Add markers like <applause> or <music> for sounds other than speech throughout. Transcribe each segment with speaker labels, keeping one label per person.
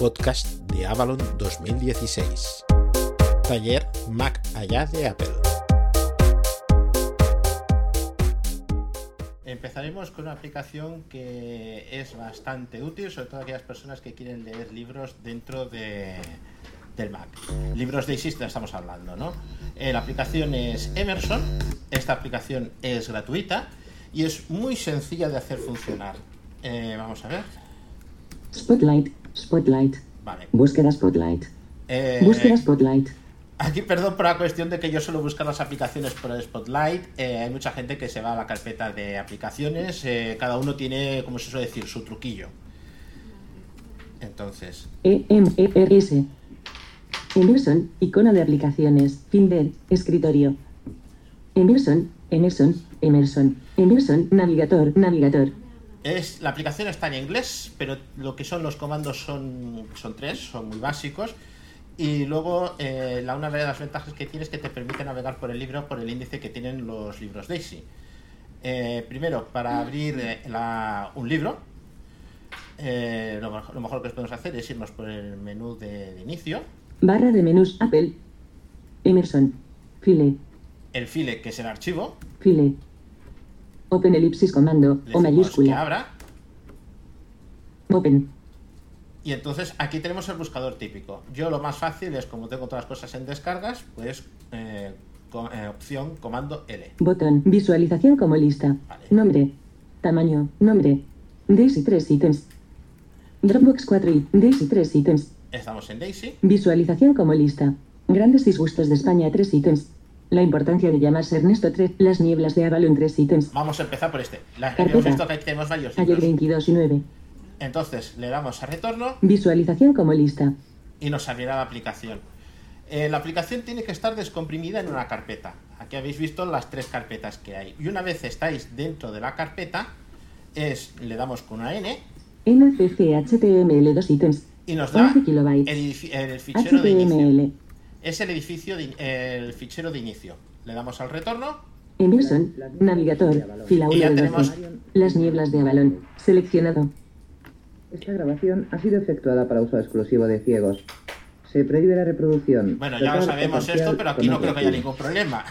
Speaker 1: podcast de Avalon 2016. Taller Mac allá de Apple. Empezaremos con una aplicación que es bastante útil, sobre todo aquellas personas que quieren leer libros dentro de, del Mac. Libros de ISIS estamos hablando, ¿no? Eh, la aplicación es Emerson. Esta aplicación es gratuita y es muy sencilla de hacer funcionar. Eh, vamos a ver.
Speaker 2: Spotlight, Spotlight.
Speaker 1: Vale.
Speaker 2: Búsqueda Spotlight.
Speaker 1: Eh,
Speaker 2: Búsqueda Spotlight.
Speaker 1: Aquí, perdón por la cuestión de que yo suelo buscar las aplicaciones por el Spotlight. Eh, hay mucha gente que se va a la carpeta de aplicaciones. eh, cada uno tiene, como se suele decir, su truquillo. Entonces,
Speaker 2: E M E R S. Emerson, icono de aplicaciones. Finder, escritorio. Emerson, Emerson, Emerson. Emerson, navigator, navigator.
Speaker 1: Es, la aplicación está en inglés, pero lo que son los comandos son, son tres, son muy básicos. Y luego, eh, la, una de las ventajas que tiene es que te permite navegar por el libro por el índice que tienen los libros Daisy. Eh, primero, para abrir eh, la- un libro, lo, mejor- lo mejor que podemos hacer es irnos por el menú de, de inicio,
Speaker 2: Barra de menús Apple. Emerson. File,
Speaker 1: el file que es el archivo,
Speaker 2: file. Open elipsis comando o
Speaker 1: decimos que
Speaker 2: mayúscula.
Speaker 1: abra,
Speaker 2: Open.
Speaker 1: y entonces aquí tenemos el buscador típico. Yo lo más fácil es, como tengo todas las cosas en descargas, pues eh, eh, opción comando L.
Speaker 2: Botón. Visualización como lista.
Speaker 1: Vale.
Speaker 2: Nombre. Tamaño. Nombre. Daisy 3 ítems. Dropbox 4 y Daisy 3 ítems.
Speaker 1: Estamos en Daisy.
Speaker 2: Visualización como lista. Grandes disgustos de España 3 ítems. La importancia de llamarse Ernesto 3. Las nieblas de Avalon 3 ítems.
Speaker 1: Vamos a empezar por este. La,
Speaker 2: Carpeta.
Speaker 1: hemos visto que tenemos varios
Speaker 2: Ayer
Speaker 1: libros.
Speaker 2: 22 y 9.
Speaker 1: Entonces le damos a retorno
Speaker 2: Visualización como lista.
Speaker 1: y nos abrirá la aplicación. Eh, la aplicación tiene que estar descomprimida en una carpeta. Aquí habéis visto las tres carpetas que hay. Y una vez estáis dentro de la carpeta, es, le damos con una N
Speaker 2: NCC HTML 2 ítems.
Speaker 1: y nos da
Speaker 2: 11
Speaker 1: el, el fichero de inicio. Es el edificio de- el fichero de inicio. Le damos al retorno
Speaker 2: Emerson. Navigator. Fila
Speaker 1: Y
Speaker 2: 1
Speaker 1: ya
Speaker 2: de
Speaker 1: tenemos-
Speaker 2: 12. Las nieblas de Avalon. Seleccionado.
Speaker 3: Esta grabación ha sido efectuada para uso exclusivo de ciegos. Se prohíbe la reproducción.
Speaker 1: Bueno, ya lo sabemos esto, pero aquí no creo que haya ningún problema.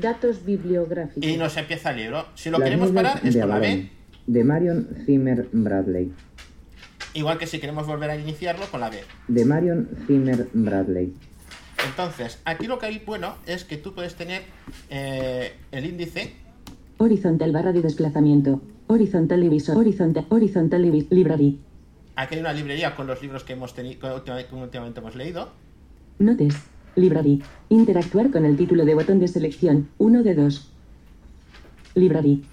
Speaker 4: Datos bibliográficos.
Speaker 1: Y nos empieza el libro. Si lo
Speaker 3: Las
Speaker 1: queremos parar es con la B,
Speaker 3: De Marion Zimmer Bradley.
Speaker 1: Igual que si queremos volver a iniciarlo con la B.
Speaker 3: De Marion Zimmer Bradley.
Speaker 1: Entonces, aquí lo que hay bueno es que tú puedes tener eh, el índice,
Speaker 2: Horizontal barra de desplazamiento. Horizontal divisor. Horizontal. Horizontal library.
Speaker 1: aquí hay una librería con los libros que hemos tenido, que últimamente, hemos leído.
Speaker 2: Notes. Library. Interactuar con el título de botón de selección. 1 de 2. Library.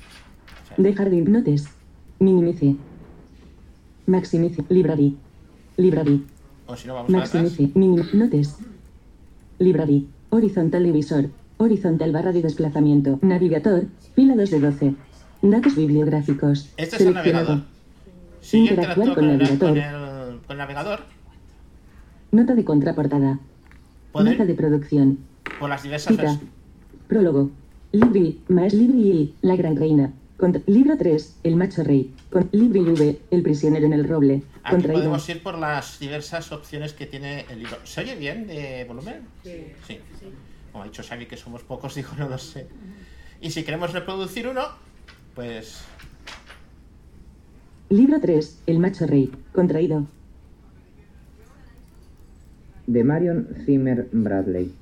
Speaker 2: Dejar de notes. Minimice. Maximice. Library. Library.
Speaker 1: O si no, vamos.
Speaker 2: Minim. Notes. Library. Horizontal divisor. Horizontal barra de desplazamiento. Navigator. Fila 2 de 12. Datos bibliográficos.
Speaker 1: Este es el navegador. Si
Speaker 2: Interactuar con
Speaker 1: el,
Speaker 2: navegador.
Speaker 1: con el- con navegador,
Speaker 2: Nota de contraportada. Nota de producción.
Speaker 1: por las diversas
Speaker 2: Cita. Prólogo. Libri, más Libri, la gran reina. Contra- libro 3, el macho rey. Con Libri V, el prisionero en el roble.
Speaker 1: Aquí
Speaker 2: Contraído.
Speaker 1: podemos ir por las diversas opciones que tiene el libro. ¿Se oye bien de volumen? Sí. Como ha dicho Xavi que somos pocos, <laughs> digo, no lo sé. Y si queremos reproducir uno, pues
Speaker 2: Libro 3, el macho rey. Contraído.
Speaker 3: De Marion Zimmer Bradley.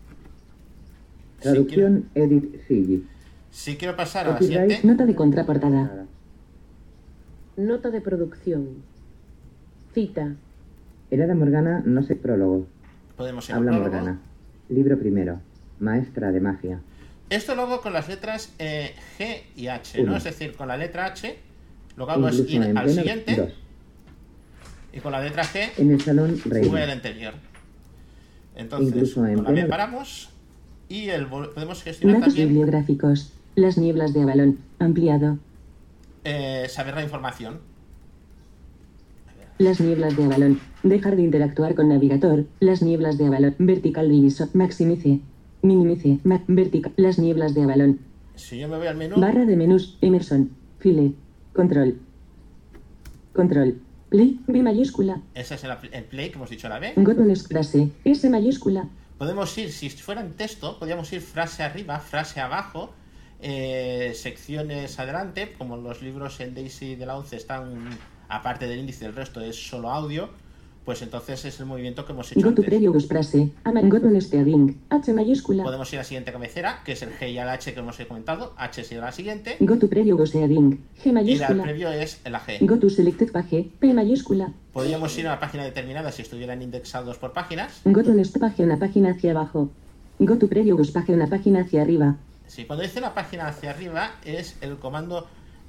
Speaker 3: Traducción Edith Zilli.
Speaker 1: Si quiero pasar a la siguiente,
Speaker 2: Nota de contraportada.
Speaker 4: Nota de producción. Cita.
Speaker 3: El Hada Morgana no sé prólogo.
Speaker 1: podemos ir
Speaker 3: Habla
Speaker 1: prólogo.
Speaker 3: Morgana. Libro primero. Maestra de magia.
Speaker 1: Esto lo hago con las letras eh, G y H, ¿no? Es decir, con la letra H, lo que hago es ir al
Speaker 3: pleno
Speaker 1: siguiente
Speaker 3: dos.
Speaker 1: y con la letra G
Speaker 3: En el salón
Speaker 1: sube al anterior. Entonces,
Speaker 3: Incluso en
Speaker 1: con la B paramos y el, podemos gestionar
Speaker 2: Datos
Speaker 1: también
Speaker 2: bibliográficos. Las nieblas de Avalon. Ampliado.
Speaker 1: eh, saber la información.
Speaker 2: Las nieblas de Avalon. Dejar de interactuar con navegador. Las nieblas de Avalon. Vertical divisor. Maximice. Minimice. Ma- vertical. Las nieblas de Avalon.
Speaker 1: Si yo me voy al menú,
Speaker 2: Barra de menús. Emerson. File. Control. Control. Play, B mayúscula.
Speaker 1: Ese es el, play que hemos dicho a la B.
Speaker 2: Botones frase, S mayúscula.
Speaker 1: Podemos ir, si fuera en texto, podríamos ir frase arriba, frase abajo, eh, secciones adelante, como los libros en Daisy de la 11 están, aparte del índice, el resto es solo audio, pues entonces es el movimiento que hemos hecho
Speaker 2: Go
Speaker 1: antes.
Speaker 2: frase, peading, H mayúscula.
Speaker 1: Podemos ir a la siguiente cabecera, que es el G y el H que hemos comentado. H será la siguiente.
Speaker 2: Go to preview
Speaker 1: Y la
Speaker 2: mayúscula.
Speaker 1: previo es la G.
Speaker 2: Go to selected page, P mayúscula.
Speaker 1: Podríamos ir a una página determinada si estuvieran indexados por páginas.
Speaker 2: Go to next página hacia abajo. Go to preview page, una página hacia arriba.
Speaker 1: Sí, cuando dice una página hacia arriba es el comando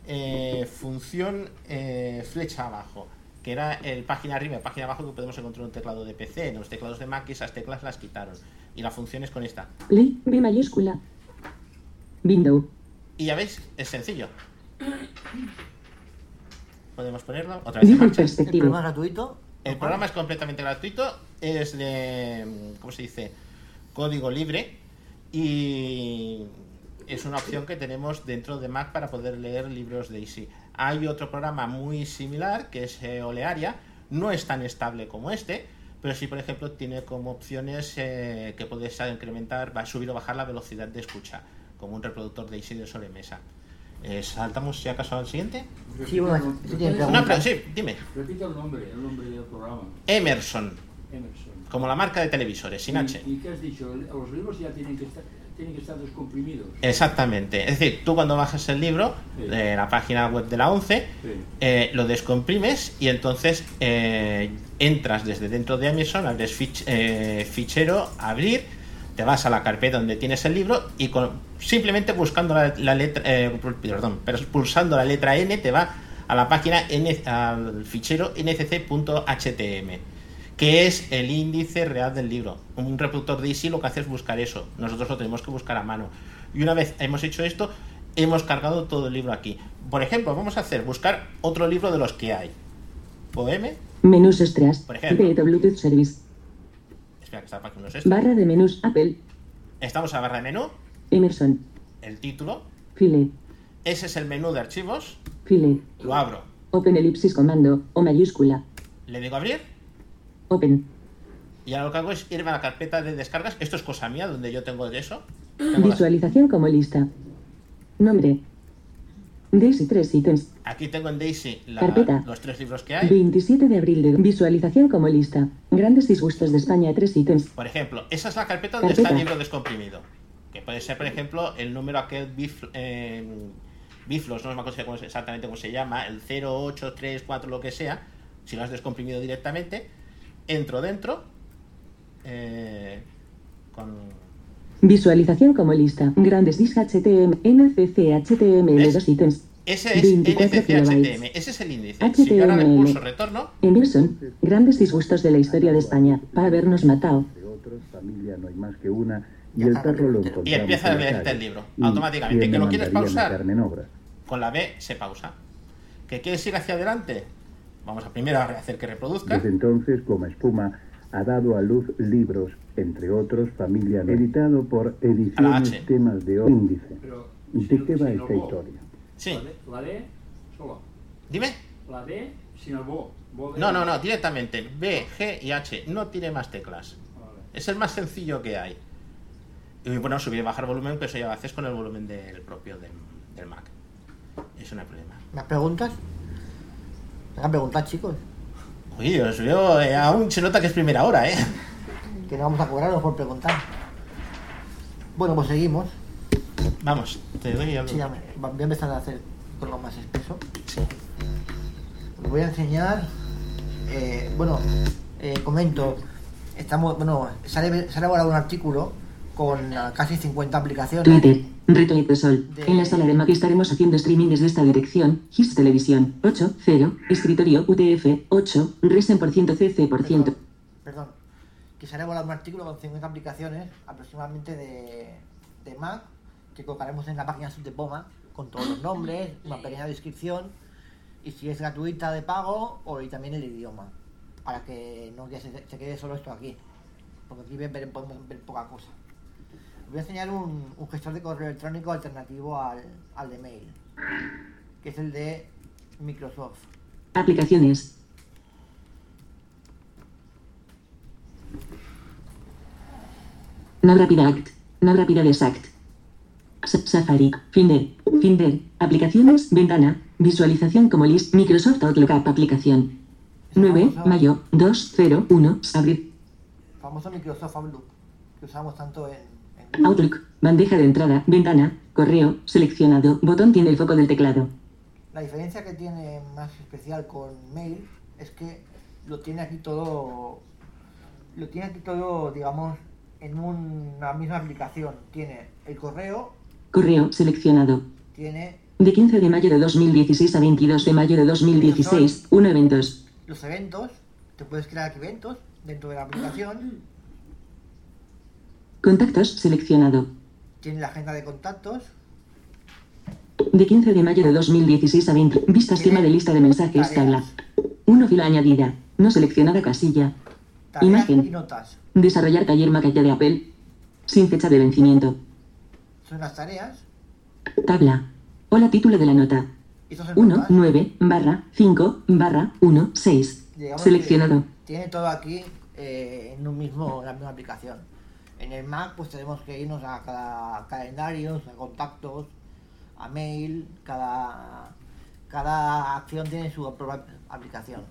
Speaker 1: eh, función eh, flecha abajo, que era el página arriba y página abajo que podemos encontrar en un teclado de PC. En los teclados de Mac esas teclas las quitaron. Y la función es con esta.
Speaker 2: Play, B mayúscula. Window.
Speaker 1: Y ya veis, es sencillo. Podemos ponerlo otra vez en marcha.
Speaker 5: El programa gratuito.
Speaker 1: El programa es completamente gratuito, es de, ¿cómo se dice? Código libre y es una opción que tenemos dentro de Mac para poder leer libros de Easy. Hay otro programa muy similar que es eh, Olearia, no es tan estable como este, pero sí, por ejemplo, tiene como opciones eh, que puedes incrementar, va a subir o bajar la velocidad de escucha, como un reproductor de Easy de sobremesa. Eh, ¿Saltamos si acaso al siguiente?
Speaker 5: Sí, bueno, sí tiene
Speaker 1: Una
Speaker 5: pregunta.
Speaker 1: pre- sí, dime.
Speaker 6: Repita el nombre, el nombre del programa.
Speaker 1: Emerson,
Speaker 6: Emerson.
Speaker 1: como la marca de televisores, sin
Speaker 6: ¿Y-
Speaker 1: H.
Speaker 6: ¿Y qué has dicho? Los libros ya tienen que estar, tienen que estar descomprimidos.
Speaker 1: Exactamente. Es decir, tú cuando bajas el libro
Speaker 6: Sí.
Speaker 1: de la página web de la 11,
Speaker 6: Sí.
Speaker 1: eh, lo descomprimes y entonces eh, entras desde dentro de Amazon, abres fich- eh, fichero, abrir, te vas a la carpeta donde tienes el libro y con, simplemente buscando la, la letra, eh, perdón, pulsando la letra N te va a la página N, al fichero ncc.htm que es el índice real del libro. Un reproductor de Easy lo que hace es buscar eso. Nosotros lo tenemos que buscar a mano. Y una vez hemos hecho esto, hemos cargado todo el libro aquí. Por ejemplo, vamos a hacer buscar otro libro de los que hay. Poeme.
Speaker 2: Menús extras.
Speaker 1: Por ejemplo.
Speaker 2: Bluetooth Service.
Speaker 1: Espera, que esta página no es.
Speaker 2: Barra de menús Apple.
Speaker 1: Estamos a la barra de menú,
Speaker 2: Emerson.
Speaker 1: el título.
Speaker 2: File.
Speaker 1: Ese es el menú de archivos.
Speaker 2: File.
Speaker 1: Lo abro.
Speaker 2: Open elipsis comando. O mayúscula.
Speaker 1: Le digo abrir.
Speaker 2: Open.
Speaker 1: Y ahora lo que hago es irme a la carpeta de descargas. Esto es cosa mía, donde yo tengo de eso. Tengo las-
Speaker 2: Visualización como lista. Nombre. Daisy 3 ítems.
Speaker 1: Aquí tengo en Daisy la-
Speaker 2: Carpeta.
Speaker 1: los tres libros que hay.
Speaker 2: 27 de abril de visualización como lista. Grandes disgustos de España 3 ítems.
Speaker 1: Por ejemplo, esa es la carpeta donde
Speaker 2: Carpeta.
Speaker 1: está el libro descomprimido. Que puede ser, por ejemplo, el número aquel bif, eh, biflos, no me acuerdo cómo es- exactamente cómo se llama, el 0834, lo que sea. Si lo has descomprimido directamente, entro dentro eh, con.
Speaker 2: Visualización como lista. Grandes disc HTML. NCC HTML. 2 ítems.
Speaker 1: Ese es
Speaker 2: 24
Speaker 1: NCC
Speaker 2: kilobytes.
Speaker 1: HTM, ese es el índice. Si yo ahora le
Speaker 2: HTML.
Speaker 1: pulso retorno,
Speaker 2: Emerson. Grandes disgustos de la historia de España. Para habernos matado.
Speaker 7: De otros, familia no hay más que una, y
Speaker 5: Ya
Speaker 7: el
Speaker 5: está,
Speaker 7: perro lo
Speaker 5: y
Speaker 7: encontramos
Speaker 1: y empieza a leerte el libro,
Speaker 7: Y
Speaker 1: automáticamente.
Speaker 7: ¿quién
Speaker 1: ¿Que lo quieres pausar? con la B se pausa. ¿Que quieres ir hacia adelante? Vamos a primero a hacer que reproduzca.
Speaker 7: Desde entonces, como espuma, ha dado a luz libros, entre otros, Familia editado por Ediciones. Temas de Índice.
Speaker 6: Pero,
Speaker 7: ¿De qué va esta historia?
Speaker 1: Sí,
Speaker 6: La D, la D solo.
Speaker 1: dime.
Speaker 6: La D sin el bo. Bo de-
Speaker 1: No, no, no, directamente. B, G y H. No tiene más teclas.
Speaker 6: Vale.
Speaker 1: Es el más sencillo que hay. Y bueno, subir y bajar volumen, que eso ya lo haces con el volumen del propio del, del Mac. Eso no hay problema.
Speaker 5: ¿Más preguntas? Me han preguntado, chicos.
Speaker 1: Uy, os veo, eh, aún se nota que es primera hora, ¿eh?
Speaker 5: Que no vamos a cobrarnos por preguntar. Bueno, pues seguimos.
Speaker 1: Vamos, te doy algo.
Speaker 5: Sí, ya me- voy a empezar a hacer algo más espeso.
Speaker 1: Sí.
Speaker 5: Os voy a enseñar. eh, bueno, eh, comento. Estamos, bueno, sale, sale ahora un artículo con ah, casi 50 aplicaciones.
Speaker 2: Twitter. Reto y Sol.
Speaker 5: De-
Speaker 2: En la sala de Mac estaremos haciendo streaming desde esta dirección. GIS Televisión. 8, 0. Escritorio UTF. 8. Resen por ciento CC por ciento.
Speaker 5: Perdón, sale ahora un artículo con 50 aplicaciones aproximadamente de, de Mac que colocaremos en la página sub de Poma con todos los nombres, una pequeña descripción y si es gratuita de pago o y también el idioma para que no se, se quede solo esto aquí porque aquí podemos ver poca cosa voy a enseñar un, gestor de correo electrónico alternativo al, al de mail, que es el de Microsoft.
Speaker 2: Aplicaciones. No Rapid Act. No Rapid Act. Safari. Finder. Finder. Aplicaciones. Ventana. Visualización como list. Microsoft Outlook App. Aplicación. 9. Mayo. 201. Abrir.
Speaker 5: Famoso Microsoft Outlook. Que usamos tanto en
Speaker 2: Outlook. Bandeja de entrada. Ventana. Correo. Seleccionado. Botón tiene el foco del teclado.
Speaker 5: La diferencia que tiene más especial con Mail es que lo tiene aquí todo, lo tiene aquí todo, digamos, en una misma aplicación. Tiene el correo,
Speaker 2: Correo. Seleccionado.
Speaker 5: tiene
Speaker 2: De 15 de mayo de 2016 a 22 de mayo de 2016. 1 eventos.
Speaker 5: los eventos, te puedes crear aquí eventos dentro de la aplicación,
Speaker 2: Contactos. Seleccionado.
Speaker 5: tiene la agenda de contactos,
Speaker 2: De 15 de mayo de 2016 a 20. Vista esquema de lista de mensajes. Tabla. 1 fila añadida. No seleccionada casilla.
Speaker 5: tareas
Speaker 2: Imagen.
Speaker 5: y notas.
Speaker 2: Desarrollar taller Macaya de Apple. Sin fecha de vencimiento.
Speaker 5: Son las tareas,
Speaker 2: Tabla. Hola título de la nota.
Speaker 5: y estos son
Speaker 2: 1,
Speaker 5: notas.
Speaker 2: 9, barra, 5, barra, 1, 6.
Speaker 5: Digamos
Speaker 2: Seleccionado.
Speaker 5: Tiene todo aquí eh, en un mismo, en la misma aplicación. En el Mac pues tenemos que irnos a cada calendarios, a contactos, a mail, cada, cada acción tiene su propia aplicación.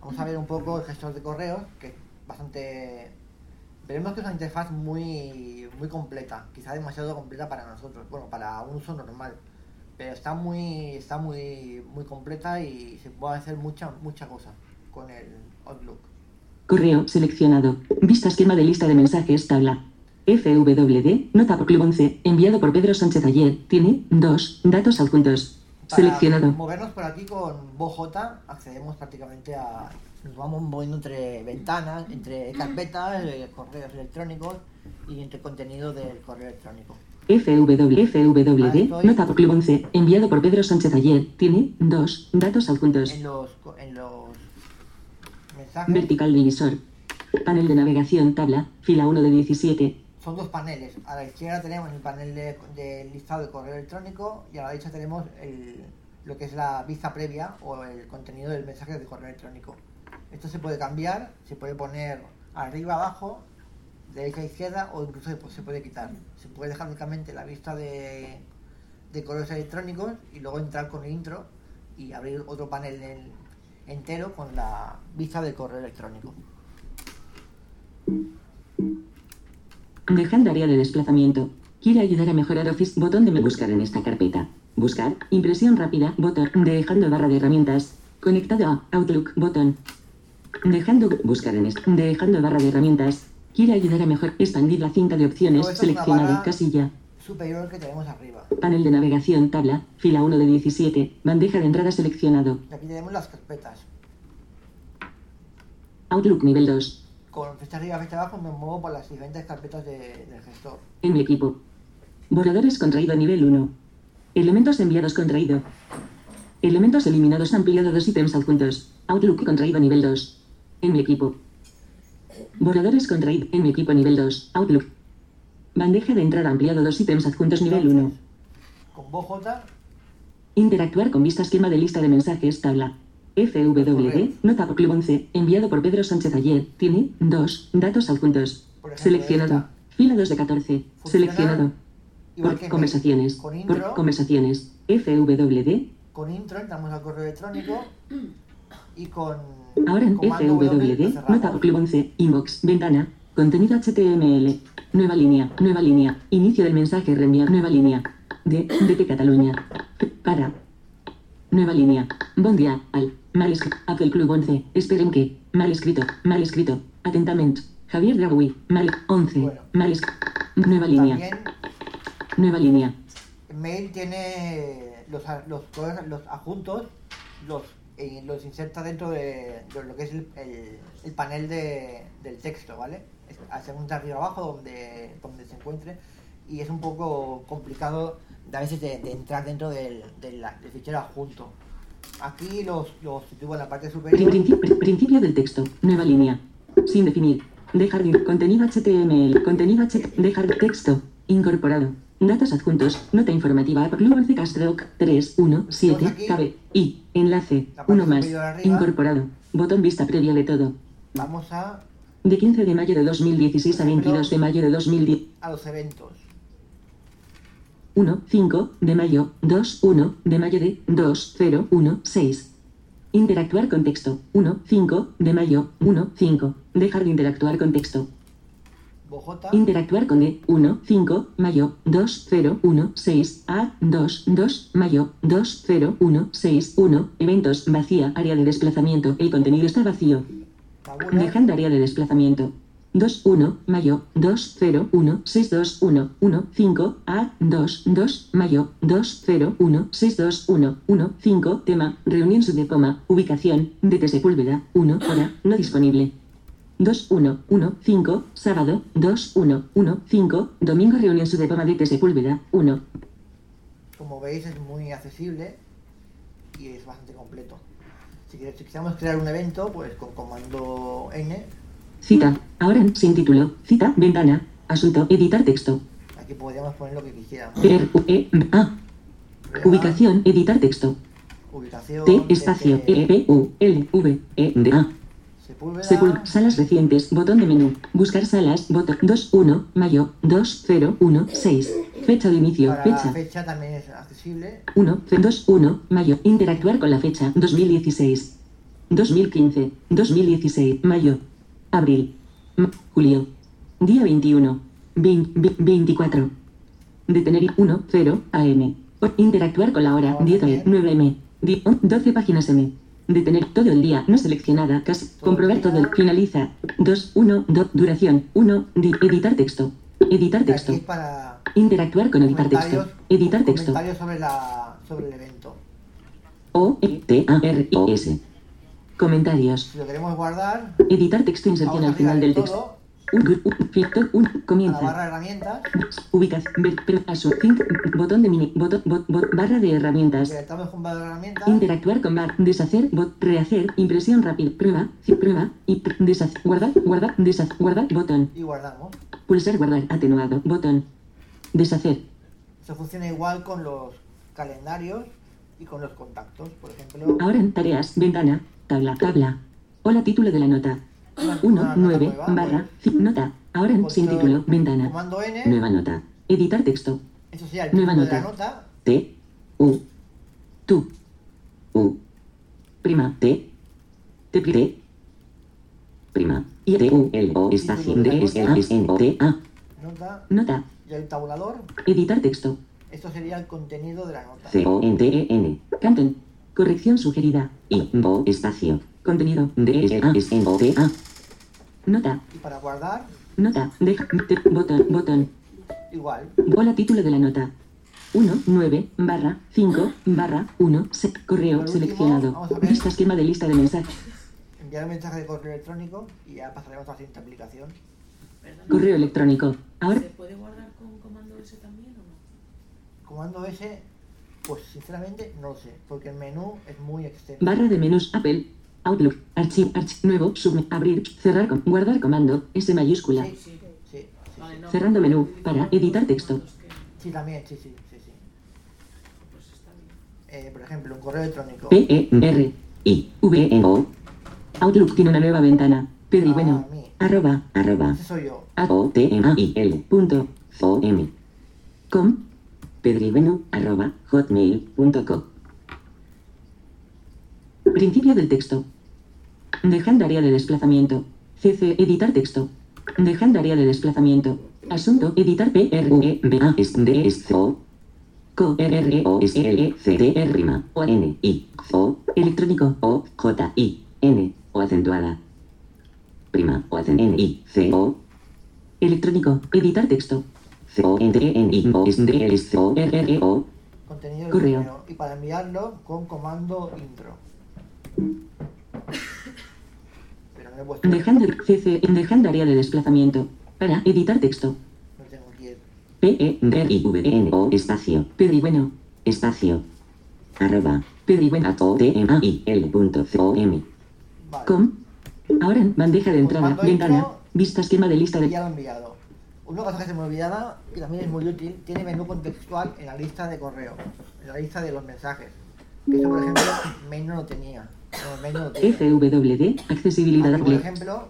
Speaker 5: Vamos a ver un poco el gestor de correos, que es bastante... Veremos que es una interfaz muy, muy completa, quizá demasiado completa para nosotros, bueno, para un uso normal. Pero está muy, está muy, muy completa y se puede hacer mucha, mucha cosa con el Outlook.
Speaker 2: Correo seleccionado. Vista esquema de lista de mensajes. Tabla. FWD. Nota por Club 11. Enviado por Pedro Sánchez ayer. Tiene 2. Datos adjuntos.
Speaker 5: Para
Speaker 2: Seleccionado.
Speaker 5: movernos por aquí con BoJ accedemos prácticamente a... Nos vamos moviendo entre ventanas, entre carpetas, eh, correos electrónicos y entre contenido del correo electrónico.
Speaker 2: FW.
Speaker 5: Ahí
Speaker 2: FWD.
Speaker 5: estoy.
Speaker 2: Nota por Club 11. Enviado por Pedro Sánchez ayer. Tiene 2. Datos adjuntos.
Speaker 5: En los, en los mensajes
Speaker 2: Vertical divisor. Panel de navegación. Tabla. Fila 1 de 17.
Speaker 5: son dos paneles. A la izquierda tenemos el panel de, de listado de correo electrónico y a la derecha tenemos el, lo que es la vista previa o el contenido del mensaje de correo electrónico. Esto se puede cambiar, se puede poner arriba, abajo, derecha, izquierda o incluso se puede quitar. Se puede dejar únicamente la vista de, de correos electrónicos y luego entrar con el intro y abrir otro panel en- entero con la vista del correo electrónico.
Speaker 2: Dejando área de desplazamiento. Quiere ayudar a mejorar Office. Botón de me buscar en esta carpeta. Buscar. Impresión rápida. Botón. Dejando barra de herramientas. Conectado a Outlook. Botón. Dejando buscar en esta. Dejando barra de herramientas. Quiere ayudar a mejor expandir la cinta de opciones.
Speaker 5: Una
Speaker 2: Seleccionado.
Speaker 5: barra-
Speaker 2: Casilla.
Speaker 5: Superior que tenemos arriba.
Speaker 2: Panel de navegación. Tabla. Fila 1 de 17. Bandeja de entrada seleccionado.
Speaker 5: Y aquí tenemos las carpetas.
Speaker 2: Outlook nivel 2.
Speaker 5: Con flecha arriba, flecha abajo me muevo por las diferentes carpetas de- del gestor.
Speaker 2: En mi equipo. Borradores contraído nivel 1. Elementos enviados contraído. Elementos eliminados ampliado dos ítems adjuntos. Outlook contraído nivel 2. En mi equipo. Borradores contraído. En mi equipo nivel 2. Outlook. Bandeja de entrada ampliado dos ítems adjuntos nivel 1.
Speaker 5: Con BoJ,
Speaker 2: Interactuar con vista esquema de lista de mensajes. Tabla. FWD. Nota por Club 11. Enviado por Pedro Sánchez ayer. Tiene 2. Datos adjuntos.
Speaker 5: Por ejemplo,
Speaker 2: Seleccionado.
Speaker 5: esta.
Speaker 2: Fila 2 de 14.
Speaker 5: Funciona
Speaker 2: Seleccionado. Por conversaciones.
Speaker 5: con
Speaker 2: Por
Speaker 5: intro.
Speaker 2: conversaciones. FWD.
Speaker 5: con intro entramos al correo electrónico y con
Speaker 2: Ahora en
Speaker 5: W
Speaker 2: FWD.
Speaker 5: cerramos.
Speaker 2: Nota por Club 11. Inbox. Ventana. Contenido HTML. Nueva línea. Nueva línea. Inicio del mensaje. Reenviar. Nueva línea. De. De Cataluña. Para. Nueva línea. Bon día. Al. Mal escrito. Apple Club 11. Esperen que. Mal escrito. Mal escrito. Atentamente. Javier Dragui. Mal. 11.
Speaker 5: Bueno.
Speaker 2: Mal escrito. Nueva línea. Nueva línea.
Speaker 5: Mail tiene los, los, los adjuntos, los, eh, los inserta dentro de, de lo que es el, el- el panel de, del texto, ¿vale? Según de arriba abajo donde, donde se encuentre y es un poco complicado de a veces de, de entrar dentro del, del, del fichero adjunto. Aquí los, los sitúo en la parte superior.
Speaker 2: princi- pri- principio del texto. Nueva línea. Sin definir. Dejar de contenido HTML. Contenido H. Dejar texto. Incorporado. Datos adjuntos. Nota informativa. Club 11 Castrock 317.
Speaker 5: aquí.
Speaker 2: Cabe. Y. Enlace. Uno más.
Speaker 5: arriba.
Speaker 2: Incorporado. Botón vista previa de todo.
Speaker 5: Vamos a
Speaker 2: De 15 de mayo de 2016 a 22 de mayo de 2010.
Speaker 5: a los eventos.
Speaker 2: 1, 5, de mayo, 2, 1, de mayo de 2, 0, 1, 6. Interactuar con texto. 1, 5, de mayo, 1, 5. Dejar de interactuar con texto. Interactuar con de 1, 5, mayo, 2, 0, 1, 6, A, 2, 2, mayo, 2, 0, 1, 6, 1, eventos, vacía, área de desplazamiento, el contenido está vacío. Dejando área de desplazamiento. 2, 1, mayo, 2, 0, 1, 6, 2, 1, 1, 5, A, 2, 2, mayo, 2, 0, 1, 6, 2, 1, 1, 5, tema, reunión subdepoma, ubicación, DT Sepúlveda, 1, hora, no disponible. 2, 1, 1, 5, sábado, 2, 1, 1, 5, domingo reunión subdepoma DT Sepúlveda, 1.
Speaker 5: como veis, es muy accesible y es bastante completo. Si, quisiéramos crear un evento, pues con comando N,
Speaker 2: Cita, ahora, sin título, cita, ventana, asunto, editar texto.
Speaker 5: aquí podríamos poner lo que quisiéramos.
Speaker 2: R, U, E, A. Ubicación, editar texto.
Speaker 5: Ubicación,
Speaker 2: T, espacio, E, P, U, L, V, E, D, A.
Speaker 5: Sepúlveda,
Speaker 2: Sepul, salas recientes, botón de menú. Buscar salas, botón 2, 1, mayo, 2, 0, 1, 6. Fecha de inicio,
Speaker 5: para la
Speaker 2: fecha.
Speaker 5: fecha también es accesible.
Speaker 2: 1, 2, 1, mayo. Interactuar con la fecha, 2016. 2015, 2016, mayo. Abril. Julio. Día 21. 20, 24. Detener 1, 0, AM. Interactuar con la hora,
Speaker 5: Ahora
Speaker 2: 10
Speaker 5: bien.
Speaker 2: 9 M. Di- o- 12 páginas M. Detener todo el día, no seleccionada, casi.
Speaker 5: Todo
Speaker 2: Comprobar todo el. Finaliza. 2, 1, 2, duración. 1, di- editar texto. Editar
Speaker 5: Aquí
Speaker 2: texto.
Speaker 5: es para
Speaker 2: Interactuar con editar texto. Editar texto.
Speaker 5: comentarios sobre, la, sobre el evento.
Speaker 2: O, E, T, A, R, O, S. Comentarios.
Speaker 5: Si lo queremos guardar,
Speaker 2: Editar texto, inserción al final del
Speaker 5: del
Speaker 2: texto. Un, un, un,
Speaker 5: a la barra
Speaker 2: comienza.
Speaker 5: de herramientas,
Speaker 2: Ubicación. ver- pero, asu- cinco, botón de mini. Botón, bot- bot- barra de herramientas.
Speaker 5: con barra de herramientas,
Speaker 2: Interactuar con bar. Deshacer. Bot, rehacer. Impresión rápida. Prueba. Prueba. Y pr- deshacer. Guardar. Guardar. Deshacer. Guardar. Botón.
Speaker 5: y guardamos.
Speaker 2: Pulsar. Guardar. Atenuado. Botón. Deshacer.
Speaker 5: Eso funciona igual con los calendarios y con los contactos. Por ejemplo,
Speaker 2: Ahora en tareas. Ventana. Tabla. Tabla. Hola. Título de la nota.
Speaker 5: Una-
Speaker 2: 1,
Speaker 5: una nota
Speaker 2: 9,
Speaker 5: nueva,
Speaker 2: barra, nota. Ahora en sin título, ventana.
Speaker 5: Comando N,
Speaker 2: Nueva nota. Editar texto.
Speaker 5: eso sería el
Speaker 2: nueva
Speaker 5: título de la
Speaker 2: nota.
Speaker 5: nota,
Speaker 2: T, U, tu, U, prima, T, T, T, prima, I, T, U, L, O, espacio, D, S, A, S, N, O, T, A,
Speaker 5: nota.
Speaker 2: Nota,
Speaker 5: y el tabulador.
Speaker 2: editar texto,
Speaker 5: Esto sería el contenido de la nota.
Speaker 2: C, O, N, T, E, N, Canton, corrección sugerida, I, O, espacio, contenido, D, S, A, S, N, O, T, A, nota,
Speaker 5: Y para guardar,
Speaker 2: nota, deja, botón, botón,
Speaker 5: igual.
Speaker 2: Hola, título de la nota. 1, 9, barra, 5, barra, 1, se- correo
Speaker 5: último,
Speaker 2: seleccionado. Vista esquema de lista de mensajes.
Speaker 5: Enviar un mensaje de correo electrónico y ya pasaremos a la siguiente aplicación.
Speaker 2: Correo electrónico. Ahora,
Speaker 8: ¿Se puede guardar con comando S también o no?
Speaker 5: Comando S, pues sinceramente no lo sé, porque el menú es muy extenso.
Speaker 2: barra de menús Apple, Outlook, archivo, arch, nuevo, sub, abrir, cerrar, con- guardar comando, S mayúscula.
Speaker 5: Sí, sí, sí, sí,
Speaker 8: Vale,
Speaker 5: sí.
Speaker 8: no,
Speaker 2: Cerrando menú, para editar texto.
Speaker 5: Sí, también, sí, sí, sí, sí.
Speaker 8: Pues.
Speaker 5: Eh, por ejemplo, un correo electrónico.
Speaker 2: P, E, R, I, V, E, O. Outlook tiene una nueva ventana. Pedri,
Speaker 5: Ah,
Speaker 2: bueno, arroba, arroba,
Speaker 5: Ese soy yo.
Speaker 2: A, O, T, M, A, I, L, punto, O, M. Com, pedrivenu, arroba, hotmail.com. Principio del texto. Dejando área de desplazamiento. CC, editar texto. Dejando área de desplazamiento. Asunto, editar P, R, E, B, A, S, D, S, O. Co, R, R, O, S, L, E, C, D, R, O, N, I, O, electrónico, O, J, I, N, O acentuada. Prima, O, N, I, C, O, Electrónico. Editar texto. C O N E N I O S D S O R R O.
Speaker 5: Contenido
Speaker 2: correo.
Speaker 5: Y para enviarlo con comando intro.
Speaker 2: Dejando CC dejando área de desplazamiento. Para editar texto.
Speaker 5: No tengo aquí el.
Speaker 2: P E R I V E N O espacio. Pedri bueno. Espacio. Arroba. Pedri bueno. O T M A I L punto C O M.
Speaker 5: Vale.
Speaker 2: Com. Ahora en bandeja de entrada. Ventana. Vista esquema de lista de.
Speaker 5: ya lo he enviado. Una cosa que se me olvidaba, que también es muy útil, tiene menú contextual en la lista de correo, en la lista de los mensajes. Que eso, por ejemplo, Mail no lo tenía. Lo tiene.
Speaker 2: FWD. Accesibilidad
Speaker 5: Aquí, por ejemplo,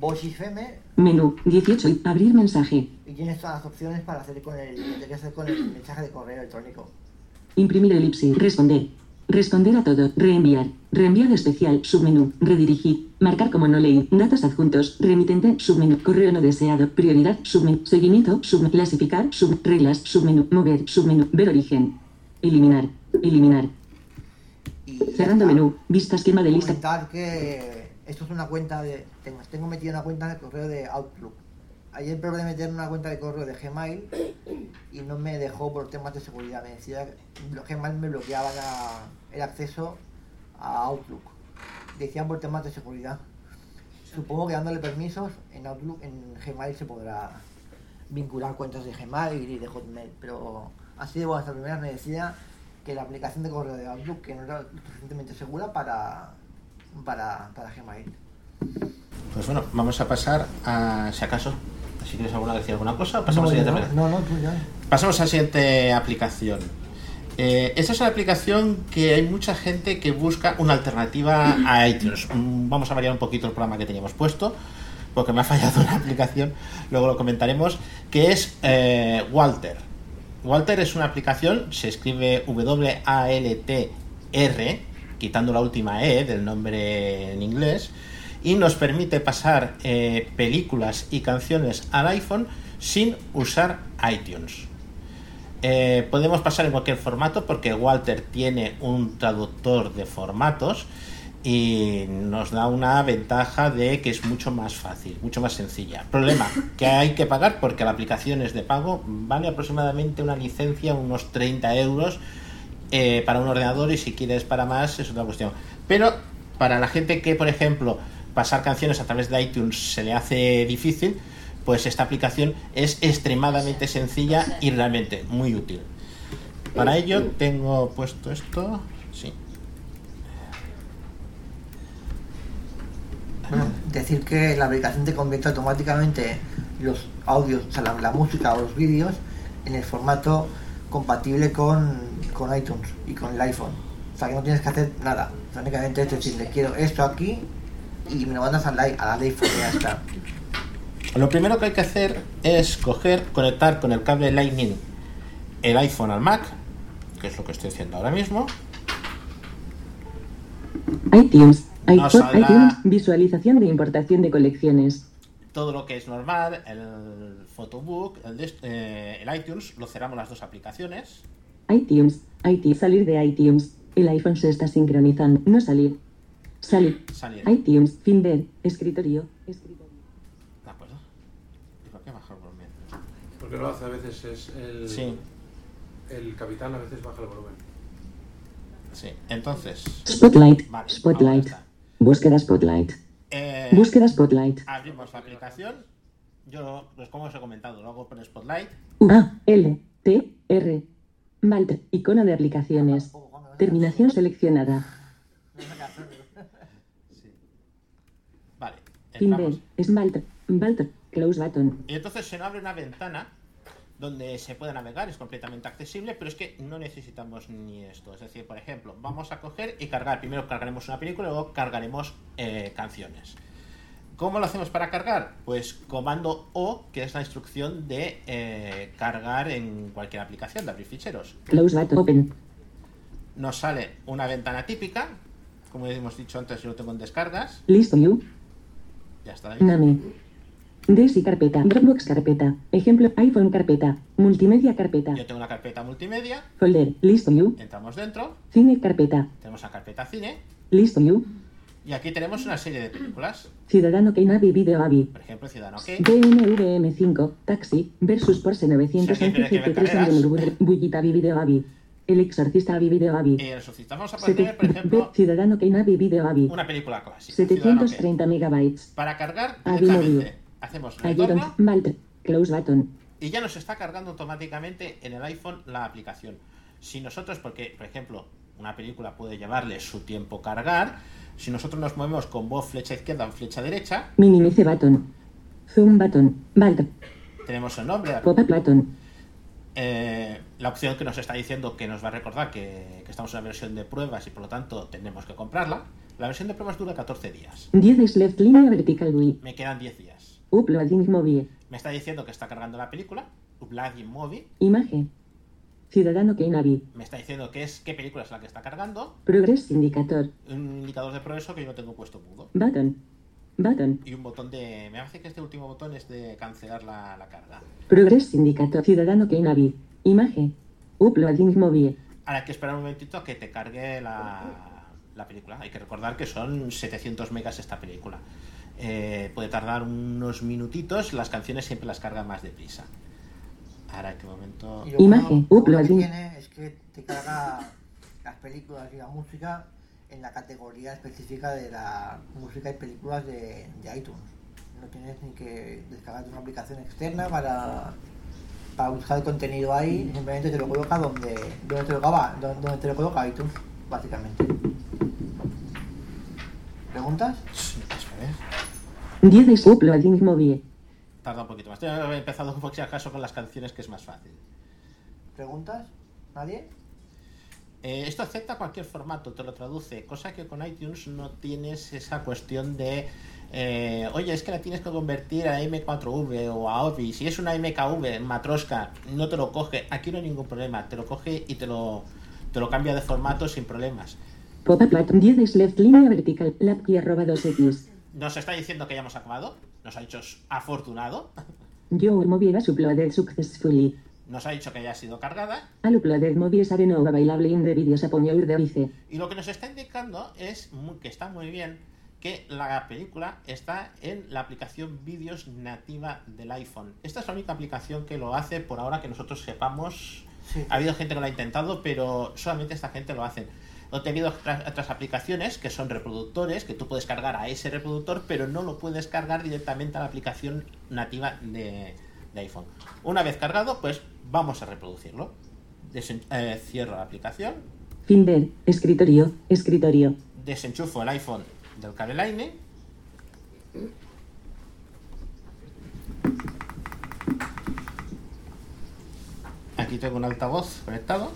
Speaker 5: Voice FM
Speaker 2: Menú 18. Abrir mensaje.
Speaker 5: y tienes todas las opciones para hacer con el, hacer con el mensaje de correo electrónico.
Speaker 2: Imprimir elipsis. Responder. Responder a todo. Reenviar. Reenviar especial. Submenú. Redirigir. Marcar como no leí. Datos adjuntos. Remitente. Submenú. Correo no deseado. Prioridad. Submenú. Seguimiento. Submenú. Clasificar. Sub. Reglas. Submenú. Mover. Submenú. Ver origen. Eliminar. Eliminar.
Speaker 5: Y
Speaker 2: Cerrando menú. Vista esquema de lista.
Speaker 5: Comentar que esto es una cuenta de. Tengo, tengo metida una cuenta de correo de Outlook. Ayer probé de meter una cuenta de correo de Gmail y no me dejó por temas de seguridad. Me decía los Gmail me bloqueaban el acceso a Outlook. Decían por temas de seguridad. Supongo que dándole permisos en Outlook, en Gmail se podrá vincular cuentas de Gmail y de Hotmail. Pero así de buenas a primeras me decía que la aplicación de correo de Outlook que no era lo suficientemente segura para, para, para Gmail.
Speaker 1: Pues bueno, vamos a pasar a, si acaso, si quieres alguna decir alguna cosa, pasamos
Speaker 5: no,
Speaker 1: a la siguiente
Speaker 5: no, no, tú ya.
Speaker 1: Pasamos a la siguiente aplicación. Eh, esta es una aplicación que hay mucha gente que busca una alternativa a iTunes. Mm, Vamos a variar un poquito el programa que teníamos puesto, porque me ha fallado <laughs> una aplicación, luego lo comentaremos, que es eh, Walter. Walter es una aplicación, se escribe W-A-L-T-R, quitando la última E del nombre en inglés, y nos permite pasar eh, películas y canciones al iPhone sin usar iTunes. Eh, podemos pasar en cualquier formato porque Walter tiene un traductor de formatos y nos da una ventaja de que es mucho más fácil, mucho más sencilla. Problema, <laughs> que hay que pagar porque la aplicación es de pago, vale aproximadamente una licencia, unos 30 euros eh, para un ordenador y si quieres para más es otra cuestión. Pero para la gente que, por ejemplo, pasar canciones a través de iTunes se le hace difícil, pues esta aplicación es extremadamente sencilla y realmente muy útil. Para ello tengo puesto esto, sí.
Speaker 5: Bueno, decir que la aplicación te convierte automáticamente los audios, o sea, la, la música o los vídeos en el formato compatible con, con iTunes y con el iPhone. O sea, que no tienes que hacer nada. Únicamente es decirle, quiero esto aquí y me lo mandas al iPhone y ya está.
Speaker 1: Lo primero que hay que hacer es coger, conectar con el cable Lightning el iPhone al Mac, que es lo que estoy haciendo ahora mismo.
Speaker 2: iTunes.
Speaker 1: Nos
Speaker 2: iPod,
Speaker 1: saldrá-
Speaker 2: iTunes. Visualización de importación de colecciones.
Speaker 1: Todo lo que es normal, el Photobook, el, eh, el iTunes, lo cerramos las dos aplicaciones.
Speaker 2: iTunes. iTunes. Salir de iTunes. El iPhone se está sincronizando. No salir. Salir.
Speaker 1: Salir.
Speaker 2: iTunes. Fin de. Escritorio. Escritorio.
Speaker 1: ¿De acuerdo? ¿Y por qué bajar el volumen?
Speaker 9: Porque lo hace a veces es el,
Speaker 1: Sí,
Speaker 9: el capitán a veces baja el volumen.
Speaker 1: sí. Entonces,
Speaker 2: Spotlight.
Speaker 1: Vale,
Speaker 2: Spotlight. Búsqueda Spotlight.
Speaker 1: eh,
Speaker 2: Búsqueda Spotlight.
Speaker 1: abrimos la aplicación. Yo, pues como os he comentado, lo hago por Spotlight.
Speaker 2: A, L, T, R. Malt. Icono de aplicaciones. Terminación seleccionada. <laughs>
Speaker 1: Vale,
Speaker 2: Fin
Speaker 1: entramos.
Speaker 2: de. Smalt. Malt. Close button.
Speaker 1: Y entonces se nos abre una ventana donde se puede navegar, es completamente accesible, pero es que no necesitamos ni esto. Es decir, por ejemplo, vamos a coger y cargar. Primero cargaremos una película, luego cargaremos eh, canciones. ¿Cómo lo hacemos para cargar? Pues comando O, que es la instrucción de eh, cargar en cualquier aplicación, de abrir ficheros.
Speaker 2: Close button. Open.
Speaker 1: Nos sale una ventana típica, como hemos dicho antes, yo lo tengo en descargas.
Speaker 2: Listo you.
Speaker 1: Ya está ahí.
Speaker 2: Desi carpeta. Dropbox carpeta. Ejemplo. iPhone carpeta. Multimedia carpeta.
Speaker 1: Yo tengo una carpeta multimedia,
Speaker 2: Folder. Listo you.
Speaker 1: entramos dentro,
Speaker 2: Cine carpeta.
Speaker 1: tenemos la carpeta cine,
Speaker 2: Listo you.
Speaker 1: Y aquí tenemos una serie de películas.
Speaker 2: Ciudadano Keinavi Video Avi.
Speaker 1: Por ejemplo, Ciudadano Kane.
Speaker 2: BMVM5, Taxi, versus Porsche 911
Speaker 1: Sí, aquí tiene que ver
Speaker 2: GT3
Speaker 1: carreras.
Speaker 2: Andemurgur, Bullitavi Video Avi. El exorcista Avi Video Avi.
Speaker 1: Y en Resucita vamos a poner, por ejemplo,
Speaker 2: Ciudadano Keinavi Video Avi.
Speaker 1: una película clásica. Ciudadano Kane.
Speaker 2: 730 megabytes.
Speaker 1: Para cargar directamente. Hacemos retorno
Speaker 2: Close Button.
Speaker 1: y ya nos está cargando automáticamente en el iPhone la aplicación. Si nosotros, porque, por ejemplo, una película puede llevarle su tiempo cargar, si nosotros nos movemos con voz flecha izquierda o flecha derecha,
Speaker 2: Minimice Button. Zoom Button. Malt,
Speaker 1: tenemos el nombre,
Speaker 2: Pop-up Button.
Speaker 1: eh, la opción que nos está diciendo que nos va a recordar que, que estamos en una versión de pruebas y por lo tanto tenemos que comprarla. La versión de pruebas dura 14 días.
Speaker 2: 10 left línea vertical.
Speaker 1: Me quedan 10 días.
Speaker 2: Uploading movie.
Speaker 1: Me está diciendo que está cargando la película. Uploading Movie.
Speaker 2: Imagen. Ciudadano Keinavi.
Speaker 1: Me está diciendo que es qué película es la que está cargando.
Speaker 2: Progress indicator.
Speaker 1: Un indicador de progreso que yo no tengo puesto mudo.
Speaker 2: Button. Button.
Speaker 1: Y un botón de... Me parece que este último botón es de cancelar la, la carga.
Speaker 2: Progress indicator. Ciudadano Keinavi. Imagen. Uploading movie.
Speaker 1: Ahora hay que esperar un momentito a que te cargue la, la película. Hay que recordar que son 700 megas esta película. Eh, puede tardar unos minutitos. Las canciones siempre las carga más deprisa. Ahora, ¿en qué momento?
Speaker 5: Y lo
Speaker 2: Imagen,
Speaker 5: bueno- lo bueno
Speaker 2: uploading.
Speaker 5: que tiene es que te carga las películas y la música en la categoría específica de la música y películas de, de iTunes. No tienes ni que descargarte una aplicación externa para, para buscar el contenido ahí, simplemente te lo coloca donde, donde, te, lo coloca, donde, te lo coloca iTunes, básicamente. ¿Preguntas?
Speaker 1: Sí, a ver.
Speaker 2: 10 Uploading movie.
Speaker 1: Tarda un poquito más. Yo he empezado por si acaso con las canciones que es más fácil.
Speaker 5: ¿Preguntas? ¿Nadie?
Speaker 1: Eh, esto acepta cualquier formato, te lo traduce, cosa que con iTunes no tienes esa cuestión de, eh, oye, es que la tienes que convertir a M4V o a OBI. Si es una MKV, Matroska, no te lo coge. Aquí no hay ningún problema, te lo coge y te lo, te lo cambia de formato sin problemas.
Speaker 2: Pop-up lat 10 left línea vertical. Lapkey arroba 2x.
Speaker 1: Nos está diciendo que ya hemos acabado, nos ha dicho afortunado,
Speaker 2: Your movie was uploaded successfully.
Speaker 1: nos ha dicho que ya ha sido cargada
Speaker 2: Al uploaded movies are no available in the videos upon your device.
Speaker 1: Y lo que nos está indicando es mu- que está muy bien que la película está en la aplicación vídeos nativa del iPhone. Esta es la única aplicación que lo hace por ahora que nosotros sepamos.
Speaker 5: Sí.
Speaker 1: Ha habido gente que lo ha intentado, pero solamente esta gente lo hace. No te habido otras, otras aplicaciones que son reproductores, que tú puedes cargar a ese reproductor, pero no lo puedes cargar directamente a la aplicación nativa de, de iPhone. Una vez cargado, pues vamos a reproducirlo. Desen- eh, cierro la aplicación,
Speaker 2: Finder. Escritorio. Escritorio.
Speaker 1: desenchufo el iPhone del cable Lightning. Aquí tengo un altavoz conectado.